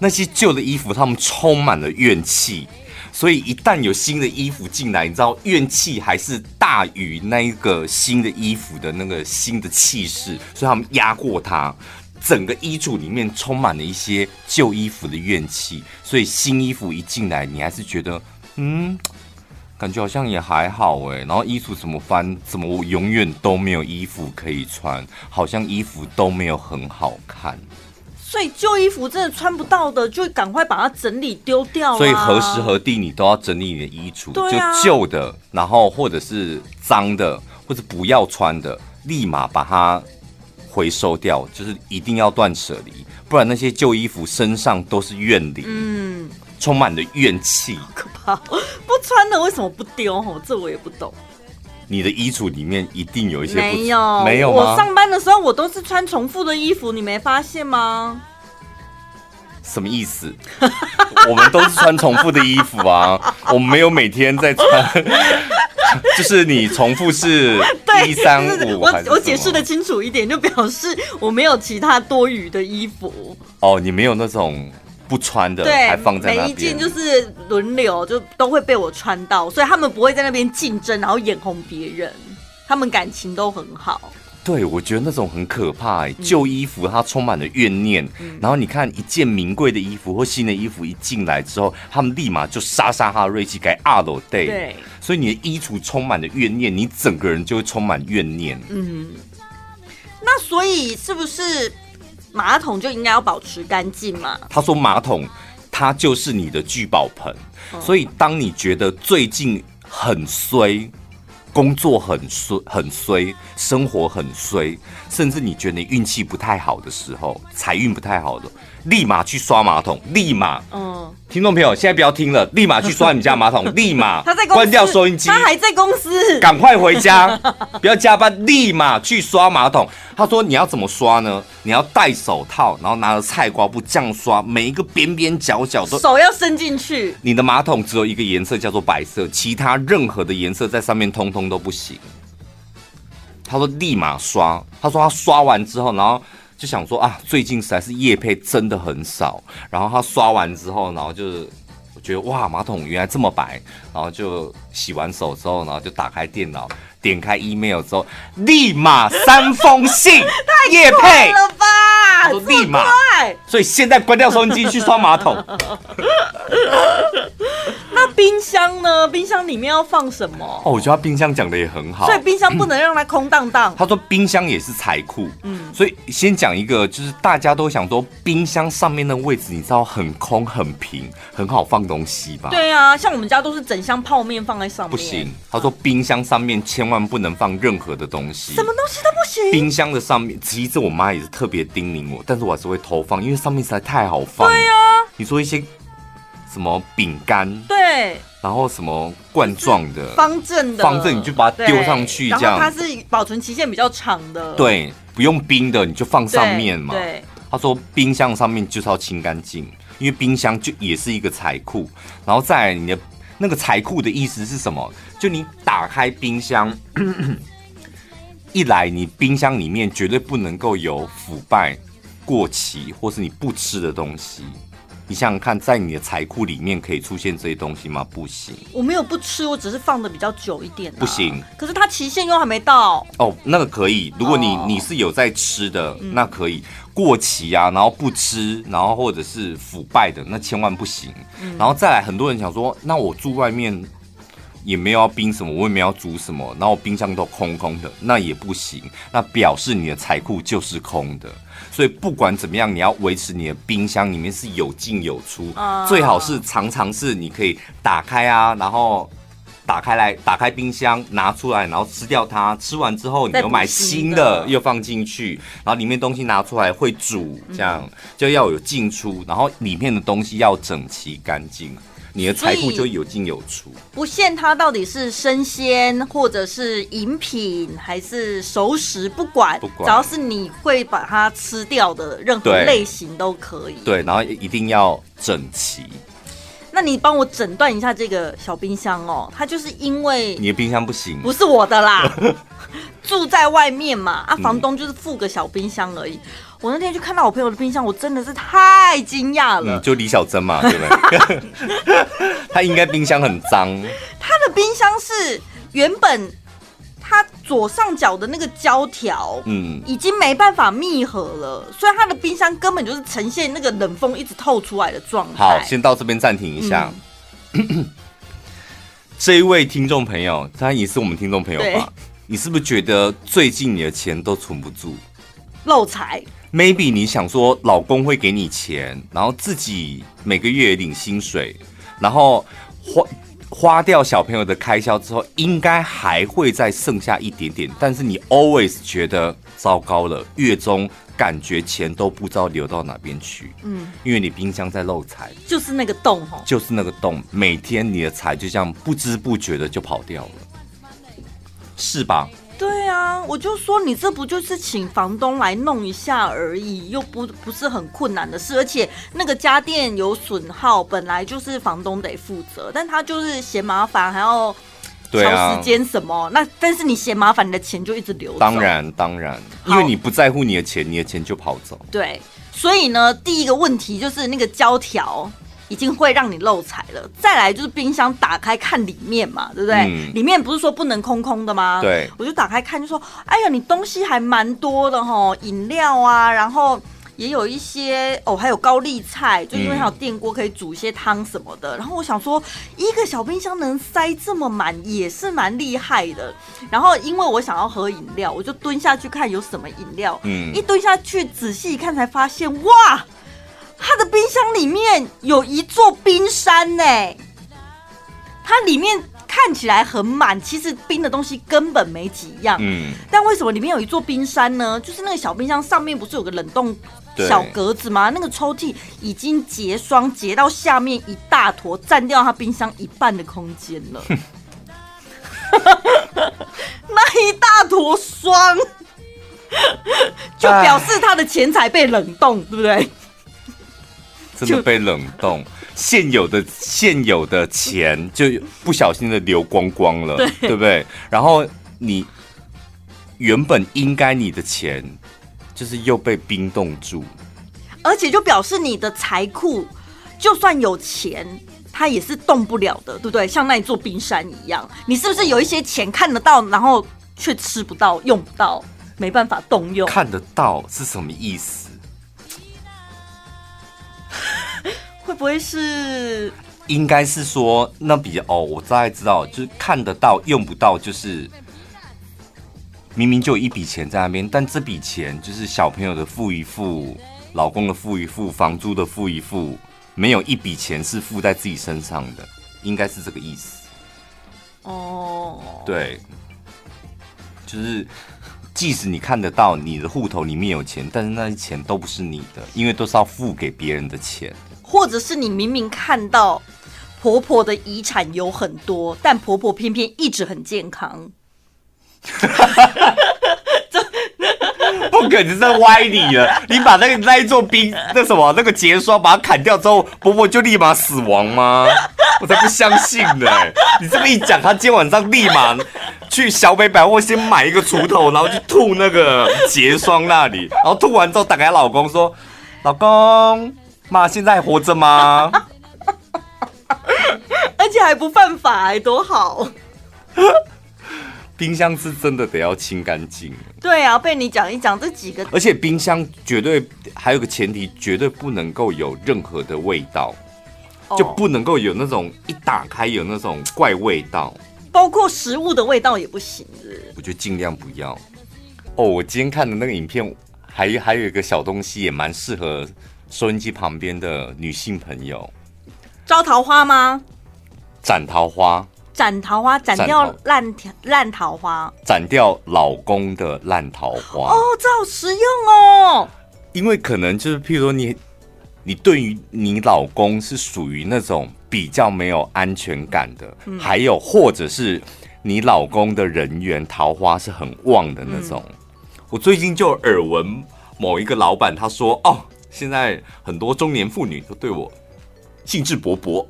那些旧的衣服，他们充满了怨气，所以一旦有新的衣服进来，你知道怨气还是大于那一个新的衣服的那个新的气势，所以他们压过它，整个衣橱里面充满了一些旧衣服的怨气，所以新衣服一进来，你还是觉得嗯。感觉好像也还好哎，然后衣橱怎么翻，怎么我永远都没有衣服可以穿，好像衣服都没有很好看。所以旧衣服真的穿不到的，就赶快把它整理丢掉。所以何时何地你都要整理你的衣橱，啊、就旧的，然后或者是脏的，或者不要穿的，立马把它回收掉，就是一定要断舍离，不然那些旧衣服身上都是怨灵。嗯。充满了怨气，可怕！不穿的为什么不丢？哦，这我也不懂。你的衣橱里面一定有一些没有没有吗？我上班的时候我都是穿重复的衣服，你没发现吗？什么意思？<laughs> 我们都是穿重复的衣服啊，我们没有每天在穿，<laughs> 就是你重复是 <laughs> 一三五。我我解释的清楚一点，就表示我没有其他多余的衣服。哦，你没有那种。不穿的，对，还放在那边，每一件就是轮流，就都会被我穿到，所以他们不会在那边竞争，然后眼红别人，他们感情都很好。对，我觉得那种很可怕，欸，旧衣服它充满了怨念，嗯，然后你看一件名贵的衣服或新的衣服一进来之后，他们立马就杀杀他的锐气，改二楼 day。对，所以你的衣橱充满了怨念，你整个人就会充满怨念。嗯，那所以是不是？马桶就应该要保持干净嘛？他说马桶，它就是你的聚宝盆，嗯，所以当你觉得最近很衰，工作很衰，很衰，生活很衰，甚至你觉得你运气不太好的时候，财运不太好的。立马去刷马桶，立马。嗯，听众朋友，现在不要听了，立马去刷你家马桶，<laughs> 立马。他在关掉收音机，他还在公司，赶快回家，<laughs> 不要加班，立马去刷马桶。他说你要怎么刷呢？你要戴手套，然后拿着菜瓜布这样刷，每一个边边角角都手要伸进去。你的马桶只有一个颜色叫做白色，其他任何的颜色在上面通通都不行。他说立马刷，他说他刷完之后，然后就想说啊，最近实在是夜配真的很少，然后他刷完之后，然后就是我觉得哇，马桶原来这么白，然后就洗完手之后，然后就打开电脑，点开 email 之后，立马三封信，<laughs> 夜配了吧？他说立马，所以现在关掉收音机去刷马桶。<laughs> 那冰箱呢？冰箱里面要放什么？哦，我觉得他冰箱讲的也很好，所以冰箱不能让它空荡荡。他说冰箱也是财库，嗯，所以先讲一个，就是大家都想说冰箱上面的位置，你知道很空很平，很好放东西吧？对啊，像我们家都是整箱泡面放在上面。不行，他说冰箱上面千万不能放任何的东西，什么东西都不行。冰箱的上面，其实我妈也是特别叮咛我，但是我还是会偷放，因为上面实在太好放。对啊，你说一些。什么饼干？对，然后什么罐状的、方正的、方正，你就把它丢上去，这样。它是保存期限比较长的。对，不用冰的，你就放上面嘛。对。对他说冰箱上面就是要清干净，因为冰箱就也是一个财库。然后再来你的那个财库的意思是什么？就你打开冰箱，<clears throat> 一来你冰箱里面绝对不能够有腐败、过期或是你不吃的东西。你想想看，在你的财库里面可以出现这些东西吗？不行。我没有不吃，我只是放的比较久一点。不行。可是它期限又还没到。哦，那个可以。如果你你是有在吃的，那可以。过期啊，然后不吃，然后或者是腐败的，那千万不行。然后再来，很多人想说，那我住外面也没有要冰什么，我也没有要煮什么，然后冰箱都空空的，那也不行。那表示你的财库就是空的。所以不管怎么样，你要维持你的冰箱里面是有进有出，最好是常常是你可以打开啊，然后打开来打开冰箱拿出来，然后吃掉它。吃完之后，你又买新的又放进去，然后里面东西拿出来会煮，这样就要有进出，然后里面的东西要整齐干净。你的财富就有进有出，不限它到底是生鲜或者是饮品还是熟食，不管，不管，只要是你会把它吃掉的任何类型都可以。对，然后一定要整齐。那你帮我诊断一下这个小冰箱哦，它就是因为你的冰箱不行，不是我的啦，<laughs> 住在外面嘛，啊，房东就是附个小冰箱而已。我那天去看到我朋友的冰箱，我真的是太惊讶了。嗯，就李小珍嘛，对不对？<laughs> 他应该冰箱很脏。他的冰箱是原本他左上角的那个胶条，嗯，已经没办法密合了，所以他的冰箱根本就是呈现那个冷风一直透出来的状态。好，先到这边暂停一下。嗯、<coughs> 这一位听众朋友，他也是我们听众朋友吧？你是不是觉得最近你的钱都存不住，漏财？Maybe 你想说老公会给你钱，然后自己每个月领薪水，然后花花掉小朋友的开销之后，应该还会再剩下一点点。但是你 always 觉得糟糕了，月中感觉钱都不知道流到哪边去。嗯，因为你冰箱在漏财，就是那个洞哦，就是那个洞，每天你的财就这样不知不觉的就跑掉了，是吧？对啊，我就说你这不就是请房东来弄一下而已，又不不是很困难的事，而且那个家电有损耗，本来就是房东得负责，但他就是嫌麻烦，还要调时间什么，啊、那但是你嫌麻烦，你的钱就一直流走。当然当然，因为你不在乎你的钱，你的钱就跑走。对，所以呢，第一个问题就是那个胶条。已经会让你漏财了。再来就是冰箱打开看里面嘛，对不对？嗯、里面不是说不能空空的吗？对，我就打开看，就说：“哎呀，你东西还蛮多的哈，饮料啊，然后也有一些哦，还有高丽菜，就因为还有电锅可以煮一些汤什么的。嗯”然后我想说，一个小冰箱能塞这么满，也是蛮厉害的。然后因为我想要喝饮料，我就蹲下去看有什么饮料。嗯，一蹲下去仔细一看，才发现哇！它的冰箱里面有一座冰山呢，它里面看起来很满，其实冰的东西根本没几样。嗯，但为什么里面有一座冰山呢？就是那个小冰箱上面不是有个冷冻小格子吗？那个抽屉已经结霜结到下面一大坨，占掉它冰箱一半的空间了。<laughs> 那一大坨霜，就表示他的钱财被冷冻，对不对？真的被冷冻，现有的现有的钱就不小心的流光光了，对，对不对？然后你原本应该你的钱，就是又被冰冻住，而且就表示你的财库就算有钱，它也是动不了的，对不对？像那一座冰山一样，你是不是有一些钱看得到，然后却吃不到、用不到，没办法动用？看得到是什么意思？会不会是？应该是说那笔哦，我大概知道，就是看得到用不到，就是明明就有一笔钱在那边，但这笔钱就是小朋友的付一付，老公的付一付，房租的付一付，没有一笔钱是付在自己身上的，应该是这个意思。哦，对，就是即使你看得到你的户头里面有钱，但是那些钱都不是你的，因为都是要付给别人的钱。或者是你明明看到婆婆的遗产有很多，但婆婆偏偏一直很健康。不可能是歪理了！你把那个那一座冰那什么那个结霜把它砍掉之后，婆婆就立马死亡吗？<laughs> 我才不相信呢！你这么一讲，他今天晚上立马去小北百货先买一个锄头，然后去吐那个结霜那里，然后吐完之后打给老公说：“老公。”妈，现在还活着吗？<laughs> 而且还不犯法，哎，多好！冰箱是真的得要清干净。对啊，被你讲一讲这几个，而且冰箱绝对还有个前提，绝对不能够有任何的味道，哦、就不能够有那种一打开有那种怪味道，包括食物的味道也不行。我觉得尽量不要。哦，我今天看的那个影片，还还有一个小东西也蛮适合。收音机旁边的女性朋友，招桃花吗？斩桃花，斩桃花，斩掉烂条烂桃花，斩掉老公的烂桃花。哦，这好实用哦。因为可能就是，譬如说你，你对于你老公是属于那种比较没有安全感的，嗯、还有或者是你老公的人缘桃花是很旺的那种。嗯、我最近就耳闻某一个老板他说，哦。现在很多中年妇女都对我兴致勃勃，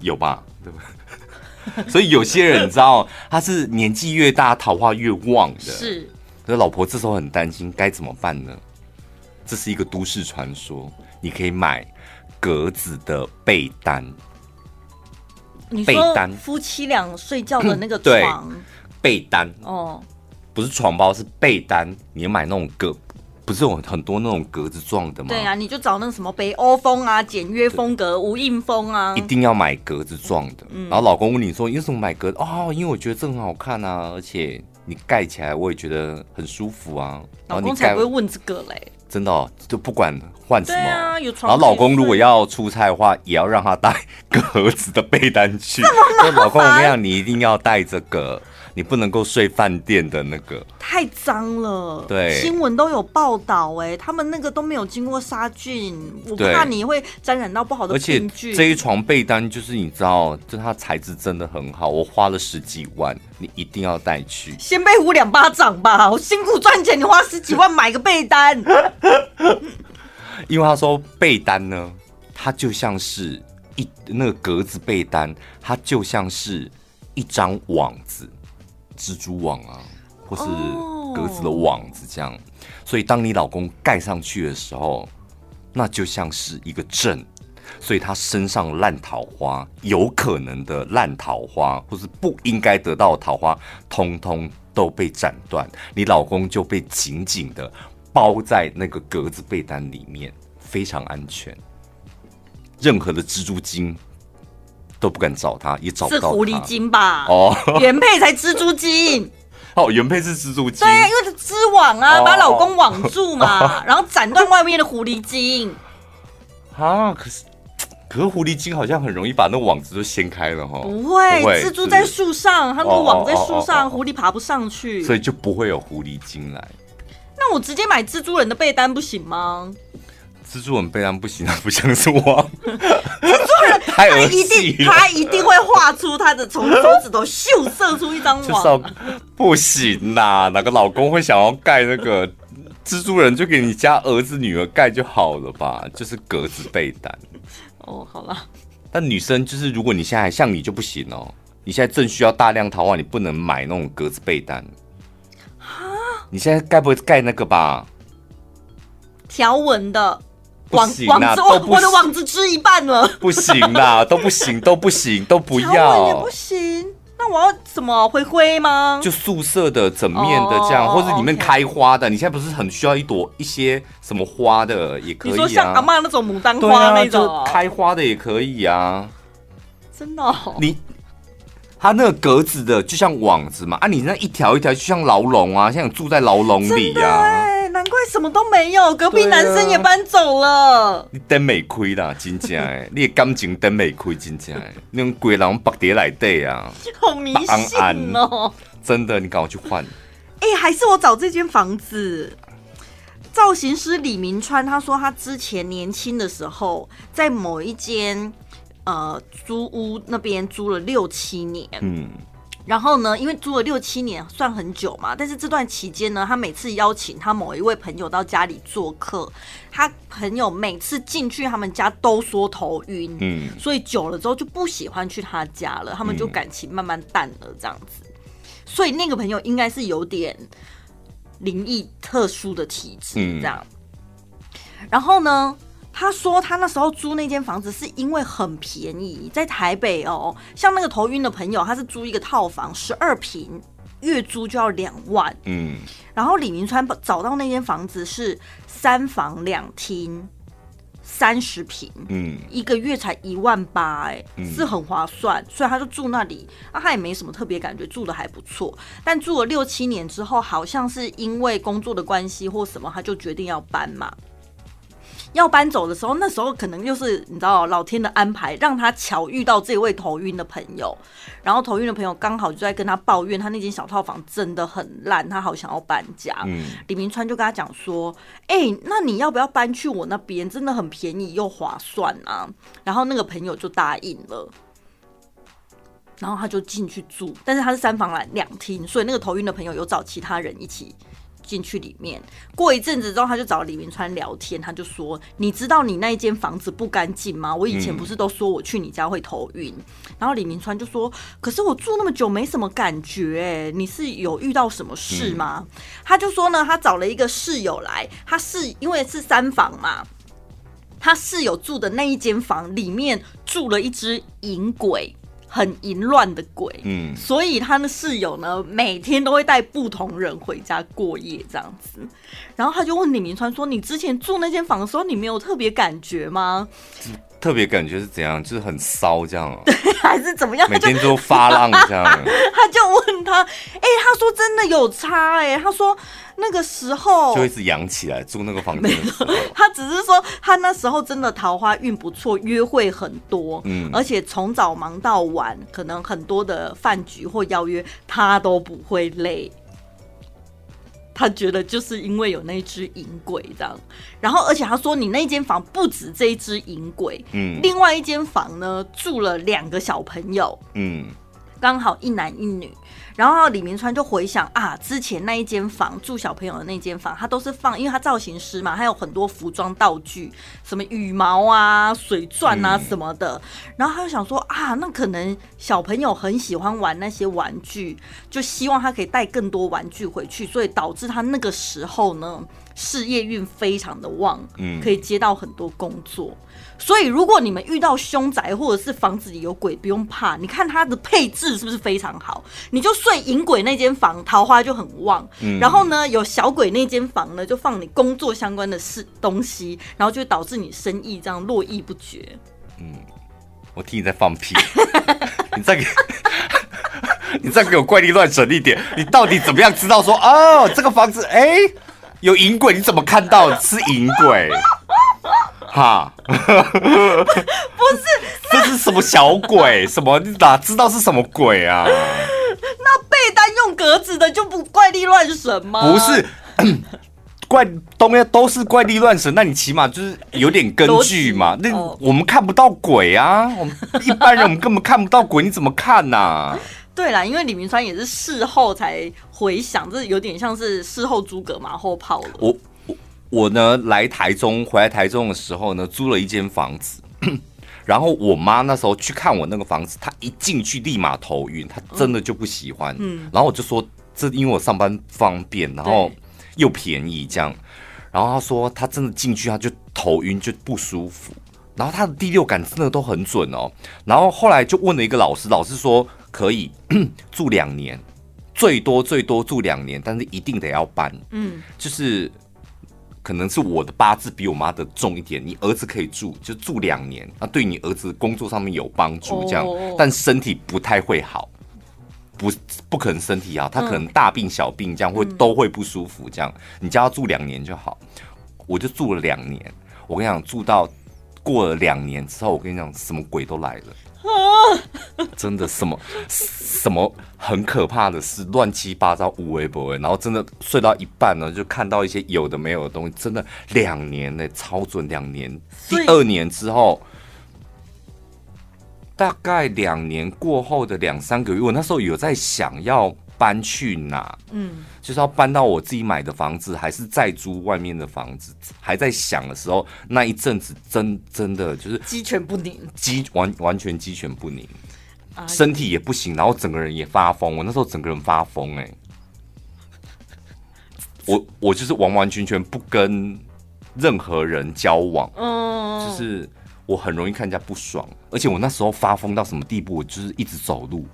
有吧？对吧？<laughs> 所以有些人你知道，他是年纪越大桃花越旺的。是，可是老婆这时候很担心，该怎么办呢？这是一个都市传说，你可以买格子的被单。被单，夫妻俩睡觉的那个床。被单哦，不是床包，是被单。你买那种格。不是有很多那种格子状的吗？对啊，你就找那个什么北欧风啊、简约风格、无印风啊，一定要买格子状的。嗯、然后老公问你说：“你为什么买格子？”哦，因为我觉得这很好看啊，而且你盖起来我也觉得很舒服啊。老公才不会问这个嘞。真的哦，就不管换什么。啊、然后老公如果要出差的话，也要让他带格子的被单去。所以老公，我跟你讲，你一定要带这个。你不能够睡饭店的那个，太脏了。对，新闻都有报道，哎，他们那个都没有经过杀菌，我怕你会沾染到不好的。而且这一床被单就是你知道，就它材质真的很好，我花了十几万，你一定要带去。先被呼两巴掌吧，我辛苦赚钱，你花十几万买个被单。<laughs> 因为他说被单呢，它就像是一那个格子被单，它就像是一张网子。蜘蛛网啊，或是格子的网子这样，哦、所以当你老公盖上去的时候，那就像是一个阵，所以他身上烂桃花，有可能的烂桃花，或是不应该得到的桃花，通通都被斩断，你老公就被紧紧的包在那个格子被单里面，非常安全，任何的蜘蛛精。都不敢找他，也找不到他。是狐狸精吧？哦，原配才蜘蛛精。哦，原配是蜘蛛精。对啊，因为是织网啊，哦、把老公网住嘛，<laughs> 哦、然后斩断外面的狐狸精。<laughs> 啊，可是，可是狐狸精好像很容易把那网子都掀开了哈。不会，蜘蛛在树上，它那个网在树上，狐狸爬不上去，所以就不会有狐狸精来。那我直接买蜘蛛人的被单不行吗？蜘蛛人被单不行，他不像是我。蜘蛛人他一定他一定会画出他的从手指头秀射出一张网。不行呐，哪个老公会想要盖那个蜘蛛人？就给你家儿子女儿盖就好了吧，就是格子被单。哦，好了。但女生就是，如果你现在像你就不行哦。你现在正需要大量桃花，你不能买那种格子被单。啊？你现在该不会盖那个吧？条纹的不网行啦网子，我的网子织一半了，<laughs> 不行啦，都不行，都不行，都不要不。行。那我要什么灰灰吗？就宿舍的整面的这样，哦或者里面开花的。你现在不是很需要一朵一些什么花的也可以啊？你说像阿妈那种牡丹花那种哦，开花的也可以啊。真的哦。你它那个格子的就像网子嘛，啊，你那一条一条就像牢笼啊，像住在牢笼里呀、怪什么都没有，隔壁男生也搬走了。你灯没开啦，真正的，<laughs> 你的感情灯没开，真正的，那种鬼人白碟来对啊，好迷信安哦！真的，你赶快去换。哎、还是我找这间房子。造型师李明川他说，他之前年轻的时候，在某一间呃租屋那边租了六七年，嗯，然后呢，因为租了六七年算很久嘛，但是这段期间呢，他每次邀请他某一位朋友到家里做客，他朋友每次进去他们家都说头晕，嗯所以久了之后就不喜欢去他家了，他们就感情慢慢淡了这样子。所以那个朋友应该是有点灵异特殊的体质嗯这样。然后呢，他说他那时候租那间房子是因为很便宜，在台北哦，像那个头晕的朋友，他是租一个套房，十二平，月租就要两万。嗯，然后李明川找到那间房子是三房两厅，三十平，嗯，一个月才一万八，哎，是很划算，所以他就住那里。啊，他也没什么特别感觉，住的还不错。但住了六七年之后，好像是因为工作的关系或什么，他就决定要搬嘛。要搬走的时候，那时候可能就是你知道老天的安排，让他巧遇到这位头晕的朋友。然后头晕的朋友刚好就在跟他抱怨，他那间小套房真的很烂，他好想要搬家。嗯李明川就跟他讲说：“哎、那你要不要搬去我那边？真的很便宜又划算啊。”然后那个朋友就答应了。然后他就进去住，但是他是三房两两厅，所以那个头晕的朋友有找其他人一起进去里面。过一阵子之后，他就找李明川聊天，他就说：“你知道你那一间房子不干净吗？我以前不是都说我去你家会头晕。然后李明川就说：“可是我住那么久没什么感觉，哎，你是有遇到什么事吗？”他就说呢，他找了一个室友来，他是因为是三房嘛。他室友住的那一间房里面住了一只银鬼，很淫乱的鬼。嗯所以他的室友呢，每天都会带不同人回家过夜，这样子。然后他就问李明川说：“你之前住那间房的时候，你没有特别感觉吗？特别感觉是怎样？就是很骚这样 <laughs> 哦，还是怎么样？”每天都发浪这样。<laughs> 他就问他：“哎、他说真的有差哎、他说那个时候就一直扬起来，住那个房间 <laughs> 他只是说他那时候真的桃花运不错，约会很多，嗯而且从早忙到晚，可能很多的饭局或邀约他都不会累。他觉得就是因为有那只银鬼这样，然后而且他说你那间房不止这一只银鬼，嗯。另外一间房呢住了两个小朋友，嗯。刚好一男一女，然后李明川就回想啊，之前那一间房住小朋友的那间房，他都是放，因为他造型师嘛，他有很多服装道具，什么羽毛啊、水钻啊什么的。然后他就想说啊，那可能小朋友很喜欢玩那些玩具，就希望他可以带更多玩具回去，所以导致他那个时候呢，事业运非常的旺，嗯可以接到很多工作。所以，如果你们遇到凶宅或者是房子里有鬼，不用怕。你看它的配置是不是非常好？你就睡迎鬼那间房，桃花就很旺。嗯然后呢，有小鬼那间房呢，就放你工作相关的事东西，然后就会导致你生意这样络绎不绝。嗯我听你在放屁，<laughs> 你再给，<laughs> 你再给我怪力乱神一点，你到底怎么样知道说哦这个房子哎、有淫鬼？你怎么看到是淫鬼？<laughs> 哈，不是，<laughs> 这是什么小鬼？什么你哪知道是什么鬼啊？那被单用格子的就不怪力乱神吗？不是。<clears throat> 怪东西都是怪力乱神，那你起码就是有点根据嘛。那我们看不到鬼啊，我们一般人我们根本看不到鬼，你怎么看呐、啊？对啦，因为李明川也是事后才回想，这有点像是事后诸葛马后炮了。我我我呢来台中，回来台中的时候呢，租了一间房子，<clears throat> 然后我妈那时候去看我那个房子，她一进去立马头晕，她真的就不喜欢。嗯然后我就说这因为我上班方便，然后又便宜这样。然后她说她真的进去她就头晕就不舒服，然后她的第六感真的都很准哦。然后后来就问了一个老师，老师说可以 <clears throat> 住两年，最多最多住两年，但是一定得要搬。嗯，就是。可能是我的八字比我妈的重一点，你儿子可以住，就住两年，那对你儿子工作上面有帮助，这样，但身体不太会好，不不可能身体好，他可能大病小病这样会都会不舒服，这样，你叫他住两年就好，我就住了两年，我跟你讲，住到过了两年之后，我跟你讲，什么鬼都来了。真的什么什么很可怕的事，乱七八糟无微不微，然后真的睡到一半呢，就看到一些有的没有的东西，真的两年呢，超准两年。第二年之后，大概两年过后的两三个月，我那时候有在想要。搬去哪？嗯，就是要搬到我自己买的房子，还是再租外面的房子？还在想的时候，那一阵子真真的就是鸡犬不宁，鸡完完全鸡犬不宁，身体也不行，然后整个人也发疯。我那时候整个人发疯，哎，我我就是完完全全不跟任何人交往，嗯，就是我很容易看人家不爽，而且我那时候发疯到什么地步？我就是一直走路。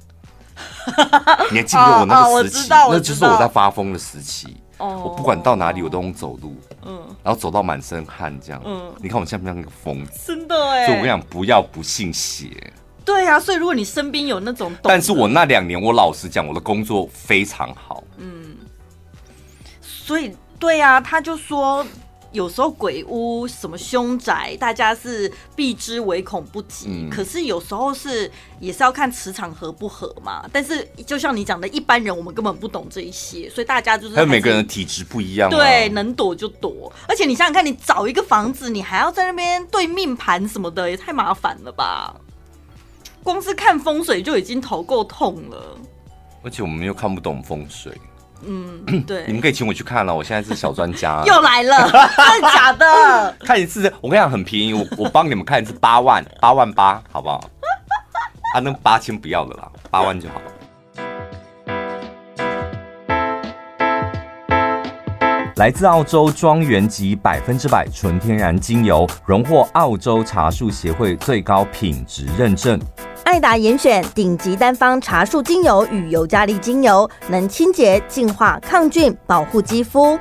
你还记得我那个时期？那就是我在发疯的时期。哦，我不管到哪里，我都能走路。嗯，然后走到满身汗这样。嗯，你看我像不像那个疯子？真的哎！所以我跟你讲，不要不信邪。对啊，所以如果你身边有那种，但是我那两年，我老实讲，我的工作非常好。嗯，所以对啊，他就说。有时候鬼屋什么凶宅，大家是避之唯恐不及。嗯、可是有时候是也是要看磁场合不合嘛。但是就像你讲的，一般人我们根本不懂这一些，所以大家就是还，还有每个人的体质不一样，对，能躲就躲。而且你想想看，你找一个房子，你还要在那边对命盘什么的，也太麻烦了吧？光是看风水就已经头够痛了。而且我们又看不懂风水。嗯，对，你们可以请我去看了，我现在是小专家，<laughs> 又来了，真的假的？<laughs> 看一次，我跟你讲很便宜，我我帮你们看一次八万，八万八，好不好？啊，那八千不要了啦，八万就好。来自澳洲庄园级百分之百纯天然精油，荣获澳洲茶树协会最高品质认证。爱达严选顶级单方茶树精油与尤加利精油，能清洁、净化、抗菌、保护肌肤。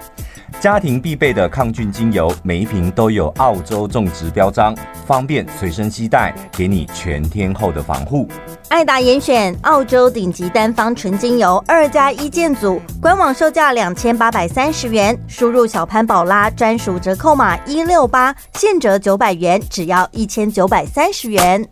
家庭必备的抗菌精油，每一瓶都有澳洲种植标章，方便随身携带，给你全天候的防护。爱达严选澳洲顶级单方纯精油二加一件组，官网售价两千八百三十元，输入小潘宝拉专属折扣码一六八，现折九百元，只要一千九百三十元。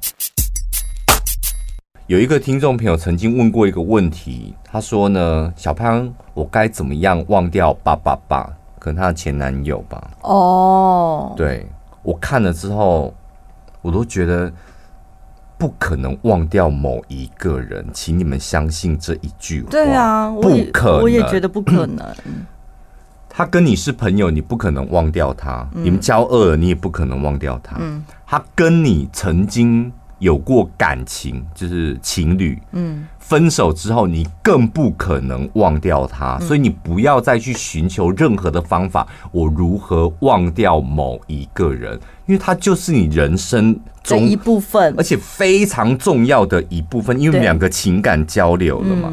有一个听众朋友曾经问过一个问题，他说呢：“小潘，我该怎么样忘掉爸爸爸？可能他的前男友吧？”哦，对，我看了之后，我都觉得不可能忘掉某一个人，请你们相信这一句话。对啊，不可能，我也觉得不可能。<clears throat> 他跟你是朋友，你不可能忘掉他；嗯、你们交恶了，你也不可能忘掉他。嗯、他跟你曾经。有过感情，就是情侣，嗯，分手之后你更不可能忘掉他，所以你不要再去寻求任何的方法，我如何忘掉某一个人，因为他就是你人生中一部分，而且非常重要的一部分，因为两个情感交流了嘛。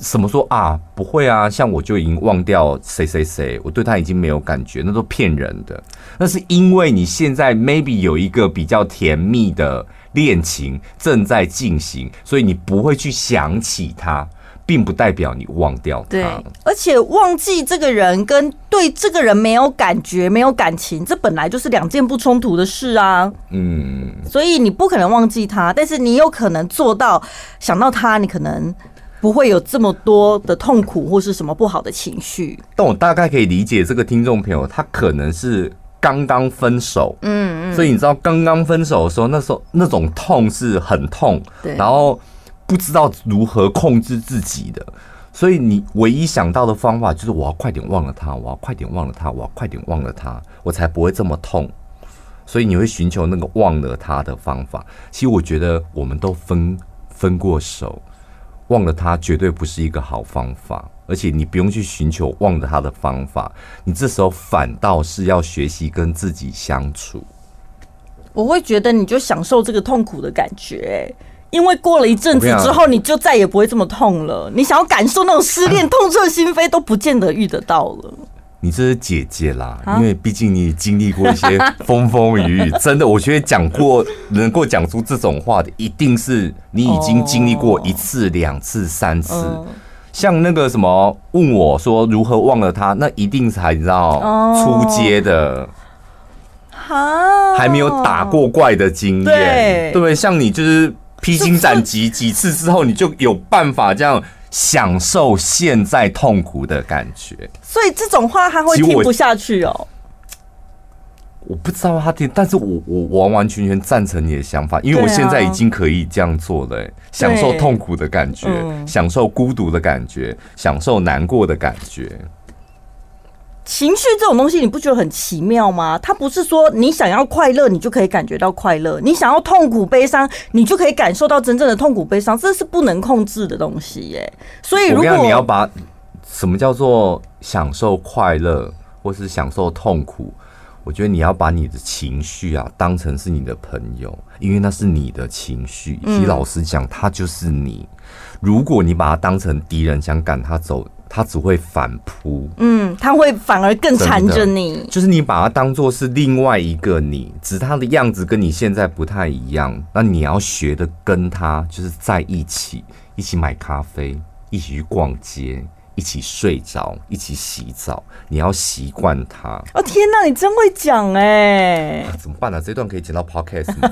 什么说啊？不会啊，像我就已经忘掉谁谁谁，我对他已经没有感觉，那都骗人的。那是因为你现在 maybe 有一个比较甜蜜的恋情正在进行，所以你不会去想起他，并不代表你忘掉他。对，而且忘记这个人跟对这个人没有感觉、没有感情，这本来就是两件不冲突的事啊。嗯，所以你不可能忘记他，但是你有可能做到想到他，你可能。不会有这么多的痛苦或是什么不好的情绪，但我大概可以理解这个听众朋友，他可能是刚刚分手，嗯嗯，所以你知道刚刚分手的时候，那时候那种痛是很痛，对，然后不知道如何控制自己的，所以你唯一想到的方法就是我要快点忘了他，我要快点忘了他，我要快点忘了他，我才不会这么痛，所以你会寻求那个忘了他的方法。其实我觉得我们都分分过手。忘了他绝对不是一个好方法，而且你不用去寻求忘了他的方法，你这时候反倒是要学习跟自己相处。我会觉得你就享受这个痛苦的感觉，因为过了一阵子之后，你就再也不会这么痛了。你想要感受那种失恋 <laughs> 痛彻心扉，都不见得遇得到了。你这是姐姐啦，因为毕竟你经历过一些 <laughs> 风风雨雨，真的，我觉得讲过能够讲出这种话的，一定是你已经经历过一次、两次、三次。像那个什么问我说如何忘了他，那一定才你知道出街的，还没有打过怪的经验，对不对？像你就是披荆斩棘几次之后，你就有办法这样。享受现在痛苦的感觉，所以这种话他会听不下去哦。我，我不知道他听，但是我我完完全全赞成你的想法，因为我现在已经可以这样做了，享受痛苦的感觉，享受孤独的感觉，享受难过的感觉。情绪这种东西，你不觉得很奇妙吗？它不是说你想要快乐，你就可以感觉到快乐；你想要痛苦悲伤，你就可以感受到真正的痛苦悲伤。这是不能控制的东西耶。所以，如果你要把什么叫做享受快乐，或是享受痛苦，我觉得你要把你的情绪啊当成是你的朋友，因为那是你的情绪。其实老实讲，他就是你。如果你把他当成敌人，想赶他走。他只会反扑，嗯，他会反而更缠着你。就是你把他当做是另外一个你，只是他的样子跟你现在不太一样。那你要学的跟他就是在一起，一起买咖啡，一起去逛街，一起睡着，一起洗澡。你要习惯它。哦天哪，你真会讲哎！怎么办呢？这段可以剪到 Podcast 吗？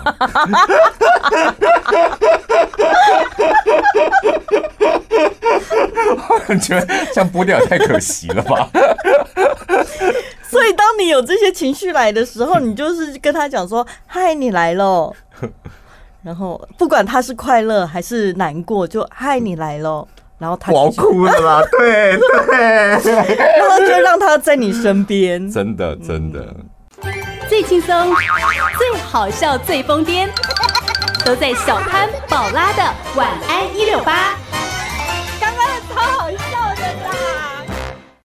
我觉得这样播掉也太可惜了吧。所以，当你有这些情绪来的时候，你就是跟他讲说：“嗨，你来喽。”然后，不管他是快乐还是难过，就“嗨，你来喽。”然后他我哭了啦，<laughs> 对对，然后就让他在你身边，真的真的。最轻松、最好笑、最疯癫，都在小潘宝拉的晚安一六八。